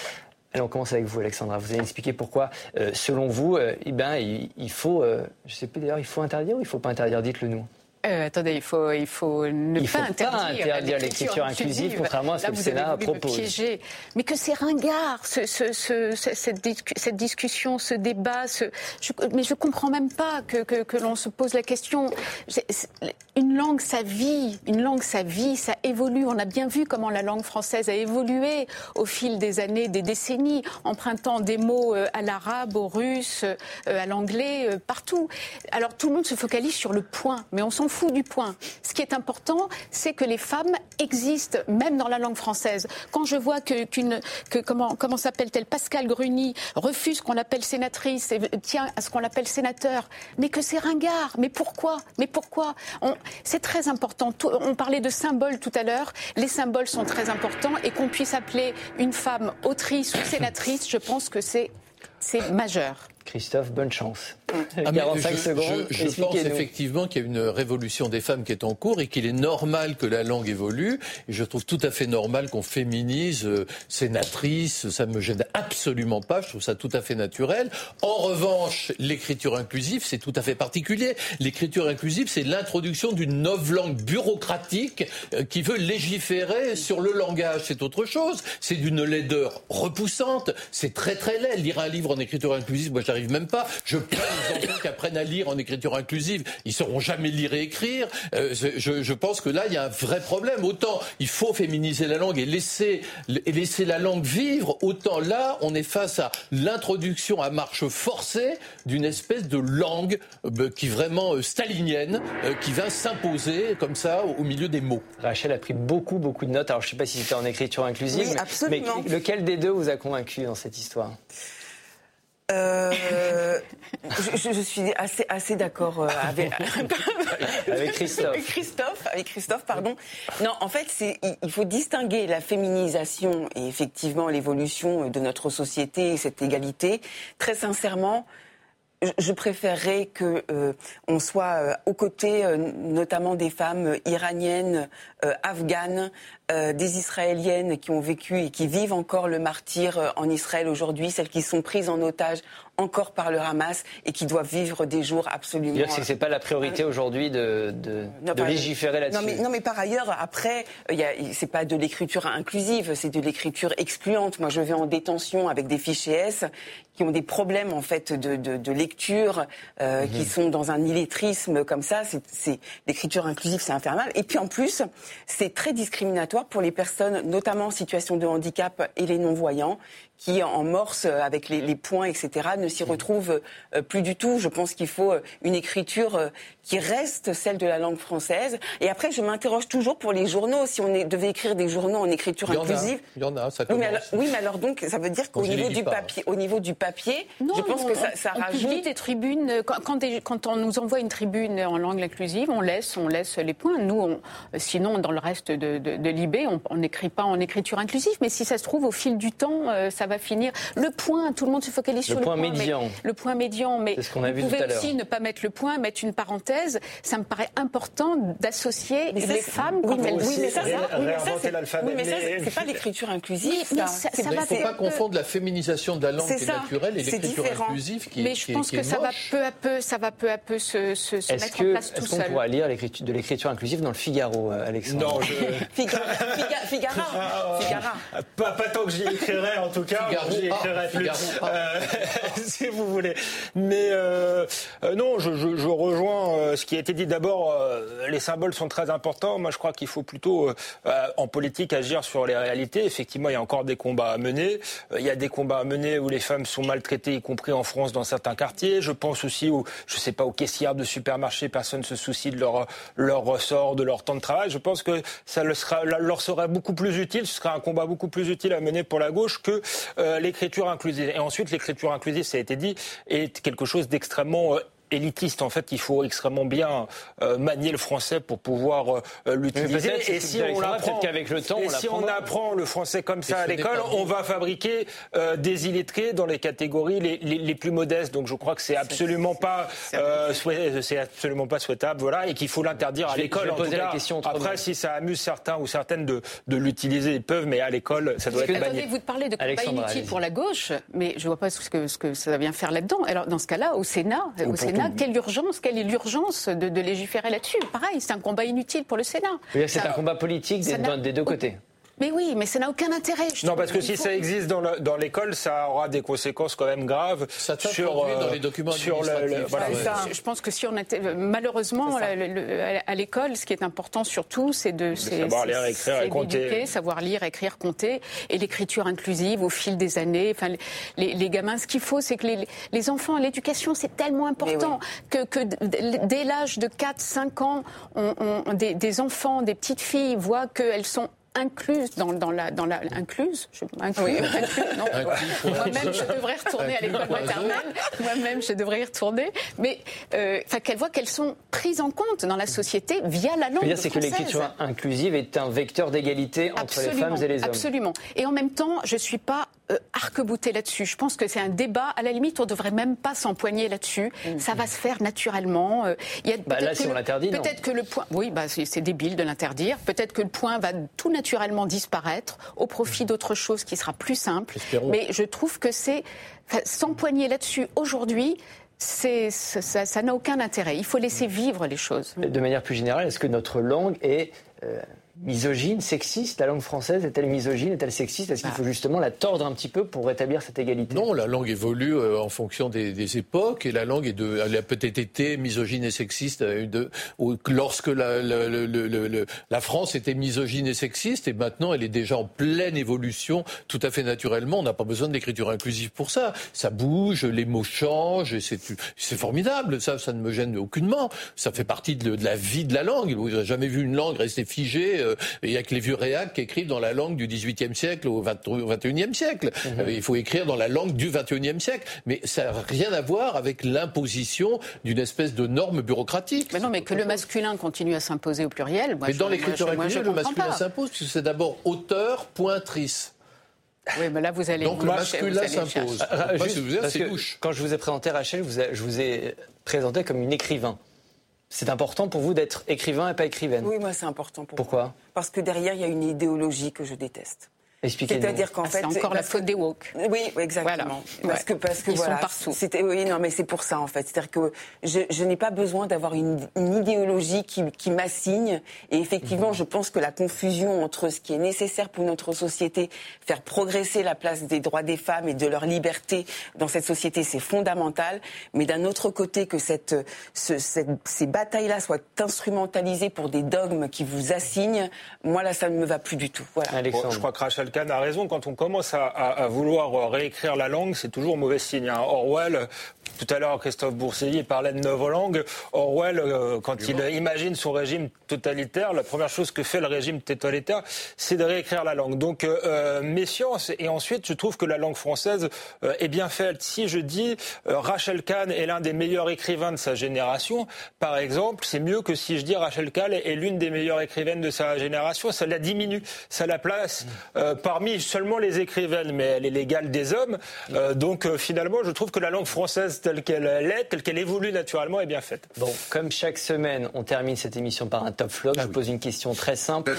Speaker 1: Allez, on commence avec vous, Alexandra. Vous allez expliquer pourquoi, euh, selon vous, euh, eh ben, il, faut, euh, je sais plus d'ailleurs, il faut interdire ou il faut pas interdire? Dites-le nous.
Speaker 3: Euh, attendez, il faut, il faut ne
Speaker 1: il
Speaker 3: pas
Speaker 1: faut
Speaker 3: interdire,
Speaker 1: pas interdire l'écriture inclusive, contrairement à ce
Speaker 3: Là,
Speaker 1: que le Sénat propose.
Speaker 3: piéger. Mais que c'est ringard, ce, ce, ce, ce- cette, discu- cette discussion, ce débat. Ce, je, mais je comprends même pas que, que, que l'on se pose la question. Une langue, ça vit. Une langue, ça vit, ça évolue. On a bien vu comment la langue française a évolué au fil des années, des décennies, empruntant des mots euh, à l'arabe, au russe, euh, à l'anglais, euh, partout. Alors tout le monde se focalise sur le point, mais on s'en fout du point. Ce qui est important, c'est que les femmes existent, même dans la langue française. Quand je vois que, qu'une, comment, s'appelle-t-elle, Pascal Gruny refuse qu'on l'appelle sénatrice et tient à ce qu'on l'appelle sénateur, mais que c'est ringard. Mais pourquoi? Mais pourquoi? C'est très important. On parlait de symboles tout à l'heure. Les symboles sont très importants et qu'on puisse appeler une femme autrice ou sénatrice, je pense que c'est majeur.
Speaker 1: Christophe, bonne chance.
Speaker 2: Ah, mais
Speaker 1: 45
Speaker 2: je,
Speaker 1: secondes.
Speaker 2: je- je pense effectivement qu'il y a une révolution des femmes qui est en cours et qu'il est normal que la langue évolue. Et je trouve tout à fait normal qu'on féminise euh, sénatrice. Ça me gêne absolument pas. Je trouve ça tout à fait naturel. En revanche, l'écriture inclusive, c'est tout à fait particulier. L'écriture inclusive, c'est l'introduction d'une langue bureaucratique euh, qui veut légiférer sur le langage. C'est autre chose. C'est d'une laideur repoussante. C'est très très laid. Lire un livre en écriture inclusive, moi j'arrive même pas. Je plains les enfants qui apprennent à lire en écriture inclusive. Ils sauront jamais lire et écrire. Euh, je, pense que là, il y a un vrai problème. Autant il faut féminiser la langue et laisser, et laisser la langue vivre, autant là, on est face à l'introduction à marche forcée d'une espèce de langue euh, qui est vraiment euh, stalinienne, euh, qui va s'imposer comme ça au, au milieu des mots.
Speaker 1: Rachel a pris beaucoup, beaucoup de notes. Alors, je ne sais pas si c'était en écriture inclusive,
Speaker 7: Oui,
Speaker 1: mais-
Speaker 7: absolument.
Speaker 1: mais lequel des deux vous a convaincu dans cette histoire?
Speaker 7: Euh, je, suis assez, assez d'accord euh, avec,
Speaker 1: Avec Christophe.
Speaker 7: Avec Christophe, avec Christophe, pardon. Non, en fait, c'est, il- il faut distinguer la féminisation et effectivement l'évolution de notre société et cette égalité. Très sincèrement, je- préférerais que euh, on soit euh, aux côtés, euh, notamment des femmes euh, iraniennes, afghanes, des israéliennes qui ont vécu et qui vivent encore le martyr en Israël aujourd'hui, celles qui sont prises en otage encore par le Hamas et qui doivent vivre des jours absolument.
Speaker 1: Dire que c'est pas la priorité aujourd'hui de, de,
Speaker 7: Non,
Speaker 1: de légiférer là-dessus.
Speaker 7: Non mais, non, mais par ailleurs, après, a- c'est pas de l'écriture inclusive, c'est de l'écriture excluante. Moi, je vais en détention avec des fichiers S qui ont des problèmes en fait de, de, de lecture, euh, qui sont dans un illettrisme comme ça. C'est, c'est l'écriture inclusive, c'est infernal. Et puis en plus, c'est très discriminatoire pour les personnes, notamment en situation de handicap et les non-voyants, qui en morse avec les, les points, etc., ne s'y retrouvent euh, plus du tout. Je pense qu'il faut euh, une écriture euh, qui reste celle de la langue française. Et après, je m'interroge toujours pour les journaux. Si on est- devait écrire des journaux en écriture
Speaker 2: Il y en a,
Speaker 7: inclusive,
Speaker 2: il y en a, ça
Speaker 7: oui mais,
Speaker 2: commence.
Speaker 7: alors, oui, mais alors donc, ça veut dire qu'au niveau du
Speaker 2: pas.
Speaker 7: papier, au niveau du papier,
Speaker 3: Non,
Speaker 7: je pense
Speaker 3: non,
Speaker 7: que ça,
Speaker 3: on-
Speaker 7: ça
Speaker 3: on
Speaker 7: rajoute.
Speaker 3: publie des tribunes. euh, Quand, quand des- quand on nous envoie une tribune en langue inclusive, on laisse, on laisse les points. Nous, on- sinon, dans le reste de, de, de l'IB, on on n'écrit pas en écriture inclusive. Mais si ça se trouve, au fil du temps, euh, ça va finir. Le point, tout le monde se focalise
Speaker 1: Le
Speaker 3: sur
Speaker 1: point
Speaker 3: le point. mais-
Speaker 1: médian.
Speaker 3: le point médian, mais
Speaker 1: ce qu'on a
Speaker 3: vous
Speaker 1: vu
Speaker 3: pouvez
Speaker 1: tout à l'heure.
Speaker 3: aussi ne pas mettre le point, mettre une parenthèse. Ça me paraît important d'associer les femmes
Speaker 7: oui,
Speaker 3: quand
Speaker 7: mais,
Speaker 3: elles
Speaker 7: oui, mais ça, c'est- oui, oui, pas l'écriture inclusive.
Speaker 3: Oui, mais
Speaker 7: ça.
Speaker 3: ça- va
Speaker 2: ne faut pas confondre la féminisation de la langue qui est naturelle et l'écriture inclusive qui,
Speaker 3: mais je pense que ça va peu à peu, ça va peu à peu se, mettre en place tout
Speaker 1: est-ce qu'on
Speaker 3: seul.
Speaker 1: pourra lire l'écriture- de l'écriture inclusive dans le Figaro, euh, Alexandre?
Speaker 6: Non, je...
Speaker 7: Figara, Figa- Figara, Figara.
Speaker 6: Pas, pas tant que j'y écrirai, en tout cas.
Speaker 2: Figaro
Speaker 6: j'y
Speaker 2: A,
Speaker 6: écrirai plus,
Speaker 2: Figaro A.
Speaker 6: euh, si vous voulez. Mais euh, euh, non, je, je- je rejoins euh, ce qui a été dit. D'abord, euh, les symboles sont très importants. Moi, je crois qu'il faut plutôt, en politique, agir sur les réalités. Effectivement, il y a encore des combats à mener. Euh, il y a des combats à mener où les femmes sont maltraitées, y compris en France, dans certains quartiers. Je pense aussi aux, je sais pas, aux caissières de supermarchés. Personne se soucie de leur, leur ressort, de leur temps de travail. Je pense que ça le sera, leur serait beaucoup plus utile. Ce serait un combat beaucoup plus utile à mener pour la gauche que l'écriture inclusive. Et ensuite, l'écriture inclusive, ça a été dit, est quelque chose d'extrêmement euh, élitiste. En fait, il faut extrêmement bien euh, manier le français pour pouvoir euh, l'utiliser. Et si on
Speaker 1: peut-être qu'avec le temps,
Speaker 6: et
Speaker 1: on
Speaker 6: si on apprend le français comme ça à l'école, on va fabriquer euh, des illettrés dans les catégories les, les- les plus modestes. Donc, je crois que c'est absolument pas, euh, c'est absolument pas souhaitable. Voilà, et qu'il faut l'interdire à l'école.
Speaker 1: poser la question.
Speaker 6: Après, si ça amuse certains ou certaines de, de l'utiliser, ils peuvent, mais à l'école, ça doit être
Speaker 3: Attendez,
Speaker 6: banni.
Speaker 3: vous parlez de combat inutile pour la gauche, mais je ne vois pas ce que, ce que ça vient faire là-dedans. Alors, dans ce cas-là, au Sénat, au Sénat Quelle urgence, quelle est l'urgence de, légiférer là-dessus? Pareil, c'est un combat inutile pour le Sénat.
Speaker 1: C'est un combat politique des deux côtés.
Speaker 3: Mais oui, mais ça n'a aucun intérêt.
Speaker 6: non, parce que si ça existe dans l'école, ça aura des conséquences quand même graves
Speaker 2: ça sur dans euh, les documents sur le,
Speaker 3: voilà, Je pense que si on était malheureusement à l'école, ce qui est important surtout, c'est de,
Speaker 6: savoir lire, écrire, compter,
Speaker 3: savoir lire, écrire, compter, et l'écriture inclusive au fil des années. Enfin, les, gamins, ce qu'il faut, c'est que les, enfants, l'éducation, c'est tellement important que, que, dès l'âge de 4-5 ans, on, des, des enfants, des petites filles voient qu'elles sont incluse dans, dans, la dans la incluse je, inclus, non. Moi-même je devrais retourner à l'école maternelle. Moi-même je devrais y retourner. Mais euh, enfin qu'elles voient qu'elles sont prises en compte dans la société via la langue
Speaker 1: c'est que l'écriture inclusive est un vecteur d'égalité entre les femmes et les hommes.
Speaker 3: absolument. Et en même temps je suis pas euh, arc-bouté là-dessus. Je pense que c'est un débat. À la limite, on ne devrait même pas s'empoigner là-dessus. Mm. Ça va se faire naturellement.
Speaker 1: Euh, il y a bah là, si on l'interdit,
Speaker 3: Peut-être que le point. Oui, bah, c'est débile de l'interdire. Peut-être que le point va tout naturellement disparaître au profit d'autre chose qui sera plus simple. Mais je trouve que c'est s'empoigner là-dessus aujourd'hui. ça n'a aucun intérêt. Il faut laisser vivre les choses.
Speaker 1: De manière plus générale, est-ce que notre langue est euh, misogyne, sexiste La langue française est-elle misogyne, est-elle sexiste? Est-ce qu'il faut justement la tordre un petit peu pour rétablir cette égalité?
Speaker 2: Non, la langue évolue euh, en fonction des, époques et la langue est de, elle a peut-être été misogyne et sexiste euh, de, lorsque la, la, France était misogyne et sexiste et maintenant elle est déjà en pleine évolution tout à fait naturellement. On n'a pas besoin de l'écriture inclusive pour ça. Ça bouge, les mots changent et c'est formidable. Ça, ça ne me gêne aucunement. Ça fait partie de, la vie de la langue. Vous n'avez jamais vu une langue rester figée euh, il y a que les vieux réacs qui écrivent dans la langue du XVIIIe siècle au XXIe siècle. Mhm. Euh, il faut écrire dans la langue du XXIe siècle. Mais ça n'a rien à voir avec l'imposition d'une espèce de norme bureaucratique.
Speaker 3: Mais non, mais que le masculin continue à s'imposer au pluriel.
Speaker 2: mais dans l'écriture inclusive, le masculin s'impose, puisque c'est d'abord auteur, pointrice.
Speaker 3: Oui, mais là, vous allez.
Speaker 2: Donc le masculin s'impose.
Speaker 1: Quand je vous ai présenté Rachel, je vous ai présenté comme une écrivain. C'est important pour vous d'être écrivain et pas écrivaine?
Speaker 7: Oui, moi c'est important pour
Speaker 1: Pourquoi?
Speaker 7: Parce que derrière, il y a une idéologie que je déteste.
Speaker 1: C'est-à-dire
Speaker 3: qu'en ah, fait, c'est encore la faute des woke.
Speaker 7: Oui, exactement. Parce que parce que Ils voilà, sont partout. C'était oui, non, mais c'est pour ça en fait. C'est-à-dire que je, je n'ai pas besoin d'avoir une, une, idéologie qui, qui m'assigne. Et effectivement, mhm. je pense que la confusion entre ce qui est nécessaire pour notre société, faire progresser la place des droits des femmes et de leur liberté dans cette société, c'est fondamental. Mais d'un autre côté, que cette, ce, cette ces batailles-là soient instrumentalisées pour des dogmes qui vous assignent, moi là, ça ne me va plus du tout. Voilà.
Speaker 6: Alexandre. je crois que Rachel Kahn a raison. Quand on commence à, vouloir réécrire la langue, c'est toujours mauvais signe. Hein. Orwell, tout à l'heure, Christophe Bourselli parlait de langue. Orwell, euh, quand il imagine son régime totalitaire, la première chose que fait le régime totalitaire, c'est de réécrire la langue. Donc, euh, euh méfiance. Et ensuite, je trouve que la langue française euh, est bien faite. Si je dis Rachel Kahn est l'un des meilleurs écrivains de sa génération, par exemple, c'est mieux que si je dis Rachel Kahn est l'une des meilleures écrivaines de sa génération. Ça la diminue, ça la place parmi seulement les écrivaines, mais elle est l'égale des hommes. donc, finalement, je trouve que la langue française telle qu'elle est, telle qu'elle évolue naturellement, est bien faite.
Speaker 1: Bon, comme chaque semaine, on termine cette émission par un top flop. Je vous ah pose une question très simple.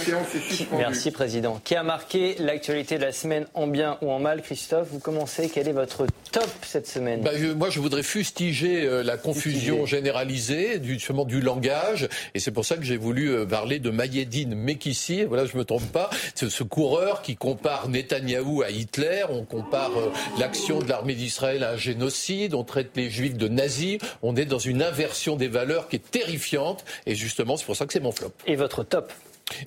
Speaker 1: Merci, Président. Qui a marqué l'actualité de la semaine en bien ou en mal Christophe, vous commencez. Quel est votre top cette semaine?
Speaker 2: Bah, Moi, je voudrais fustiger euh, la confusion généralisée du, justement, du langage. Et c'est pour ça que j'ai voulu euh, parler de Mayedine Mekissi. Voilà, je me trompe pas. Ce, ce coureur qui compare Netanyahou à Hitler. On compare euh, l'action de l'armée d'Israël à un génocide. On traite les juifs de nazis. On est dans une inversion des valeurs qui est terrifiante. Et justement, c'est pour ça que c'est mon flop.
Speaker 1: Et votre top?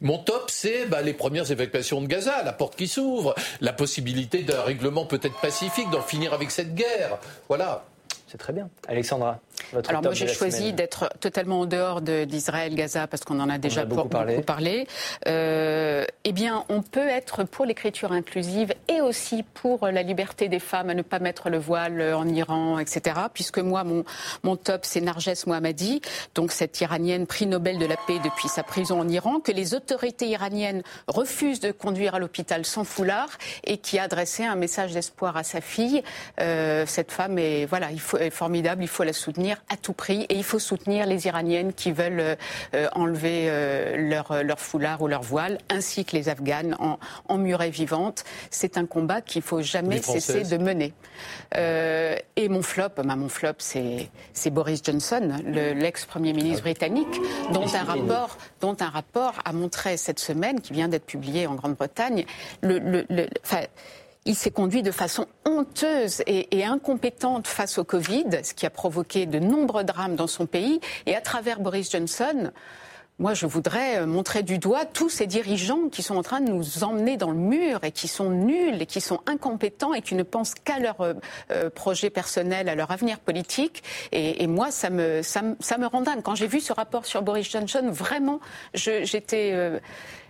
Speaker 2: Mon top, c'est bah, les premières évacuations de Gaza, la porte qui s'ouvre, la possibilité d'un règlement peut-être pacifique, d'en finir avec cette guerre. Voilà.
Speaker 1: C'est très bien. Alexandra?
Speaker 3: Alors moi j'ai choisi d'être totalement en dehors d'Israël-Gaza parce qu'on en a déjà beaucoup, parlé. Euh, eh bien, on peut être pour l'écriture inclusive et aussi pour la liberté des femmes à ne pas mettre le voile en Iran, etc. Puisque moi, mon, mon top, c'est Narges Mohammadi, donc cette Iranienne prix Nobel de la paix depuis sa prison en Iran, que les autorités iraniennes refusent de conduire à l'hôpital sans foulard et qui a adressé un message d'espoir à sa fille. Euh, cette femme est, voilà, il faut, est formidable, il faut la soutenir à tout prix et il faut soutenir les Iraniennes qui veulent enlever leur, leur foulard ou leur voile, ainsi que les Afghanes en, en murée vivante. C'est un combat qu'il faut jamais cesser de mener. et mon flop, bah, mon flop, c'est Boris Johnson, l'ex-premier ministre ah britannique, dont un rapport, dont un rapport a montré cette semaine, qui vient d'être publié en Grande-Bretagne, le, il s'est conduit de façon honteuse et, incompétente face au Covid, ce qui a provoqué de nombreux drames dans son pays. Et à travers Boris Johnson, moi, je voudrais euh, montrer du doigt tous ces dirigeants qui sont en train de nous emmener dans le mur et qui sont nuls et qui sont incompétents et qui ne pensent qu'à leur euh, euh, projet personnel, à leur avenir politique. Et, moi, ça me, ça, me, rend dingue. Quand j'ai vu ce rapport sur Boris Johnson, vraiment, j'étais...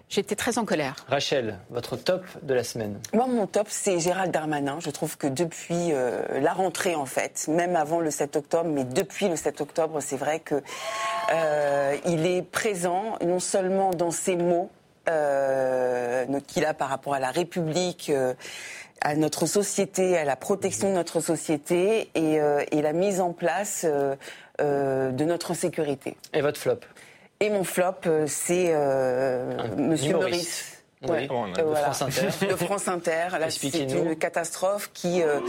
Speaker 3: J'étais très en colère.
Speaker 1: Rachel, votre top de la semaine
Speaker 7: Moi, mon top, c'est Gérald Darmanin. Je trouve que depuis euh, la rentrée, en fait, même avant le 7 octobre, mais depuis le 7 octobre, c'est vrai que euh, il est présent non seulement dans ses mots euh, qu'il a par rapport à la République à notre société, à la protection de notre société et, et la mise en place de notre sécurité.
Speaker 1: Et votre flop?
Speaker 7: Et mon flop, euh, c'est euh, Monsieur Maurice.
Speaker 1: Oui, de France Inter.
Speaker 7: De France Inter. c'est une catastrophe qui euh,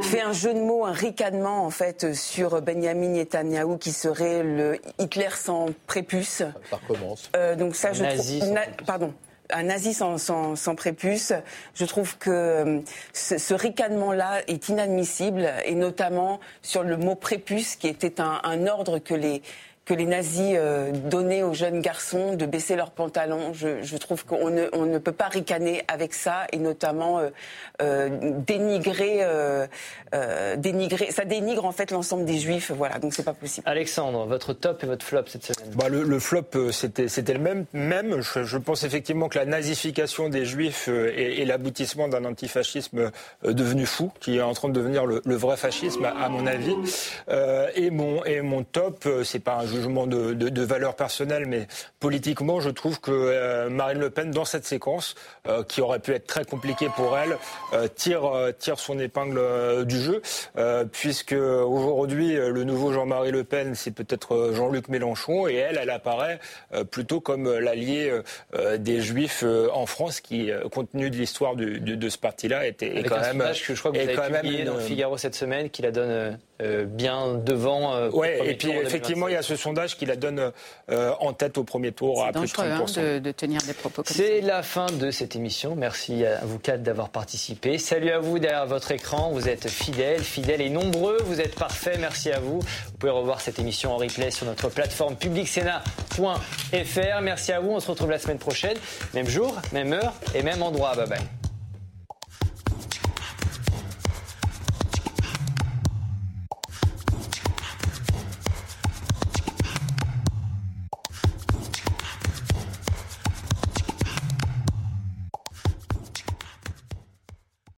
Speaker 7: fait un jeu de mots, un ricanement en fait sur Benjamin Netanyahu qui serait le Hitler sans prépuce.
Speaker 2: Ça recommence.
Speaker 7: donc ça, je trouve. pardon un nazi sans, sans, prépuce. Je trouve que ce, ricanement-là est inadmissible, et notamment sur le mot prépuce, qui était un ordre que les, que les nazis euh, donnaient aux jeunes garçons de baisser leurs pantalons. Je, trouve qu'on ne, on ne, peut pas ricaner avec ça et notamment euh, euh, dénigrer, dénigrer. Ça dénigre en fait l'ensemble des juifs. Voilà, donc c'est pas possible.
Speaker 1: Alexandre, votre top et votre flop cette semaine
Speaker 6: bah, le, flop, c'était, c'était le même. Même, je, pense effectivement que la nazification des juifs est, l'aboutissement d'un antifascisme devenu fou, qui est en train de devenir le, vrai fascisme, à, mon avis. et, mon, et mon top, c'est pas un jugement de, de, valeur personnelle, mais politiquement, je trouve que euh, Marine Le Pen, dans cette séquence, euh, qui aurait pu être très compliquée pour elle, euh, tire, tire son épingle du jeu, puisque aujourd'hui, le nouveau Jean-Marie Le Pen, c'est peut-être Jean-Luc Mélenchon, et elle, elle apparaît plutôt comme l'allié des Juifs en France, qui, compte tenu de l'histoire de ce parti-là, était
Speaker 1: est quand même. que je crois que vous avez publié dans le Figaro cette semaine, qui la donne bien devant.
Speaker 6: ouais, et puis effectivement, il y a ce sondage qui la donne euh, en tête au premier tour à plus de 30%.
Speaker 3: Hein, de, tenir des propos
Speaker 1: comme C'est la fin de cette émission. Merci à vous quatre d'avoir participé. Salut à vous derrière votre écran. Vous êtes fidèles, fidèles et nombreux. Vous êtes parfaits. Merci à vous. Vous pouvez revoir cette émission en replay sur notre plateforme publicsena.fr. Merci à vous. On se retrouve la semaine prochaine. Même jour, même heure et même endroit. Bye bye.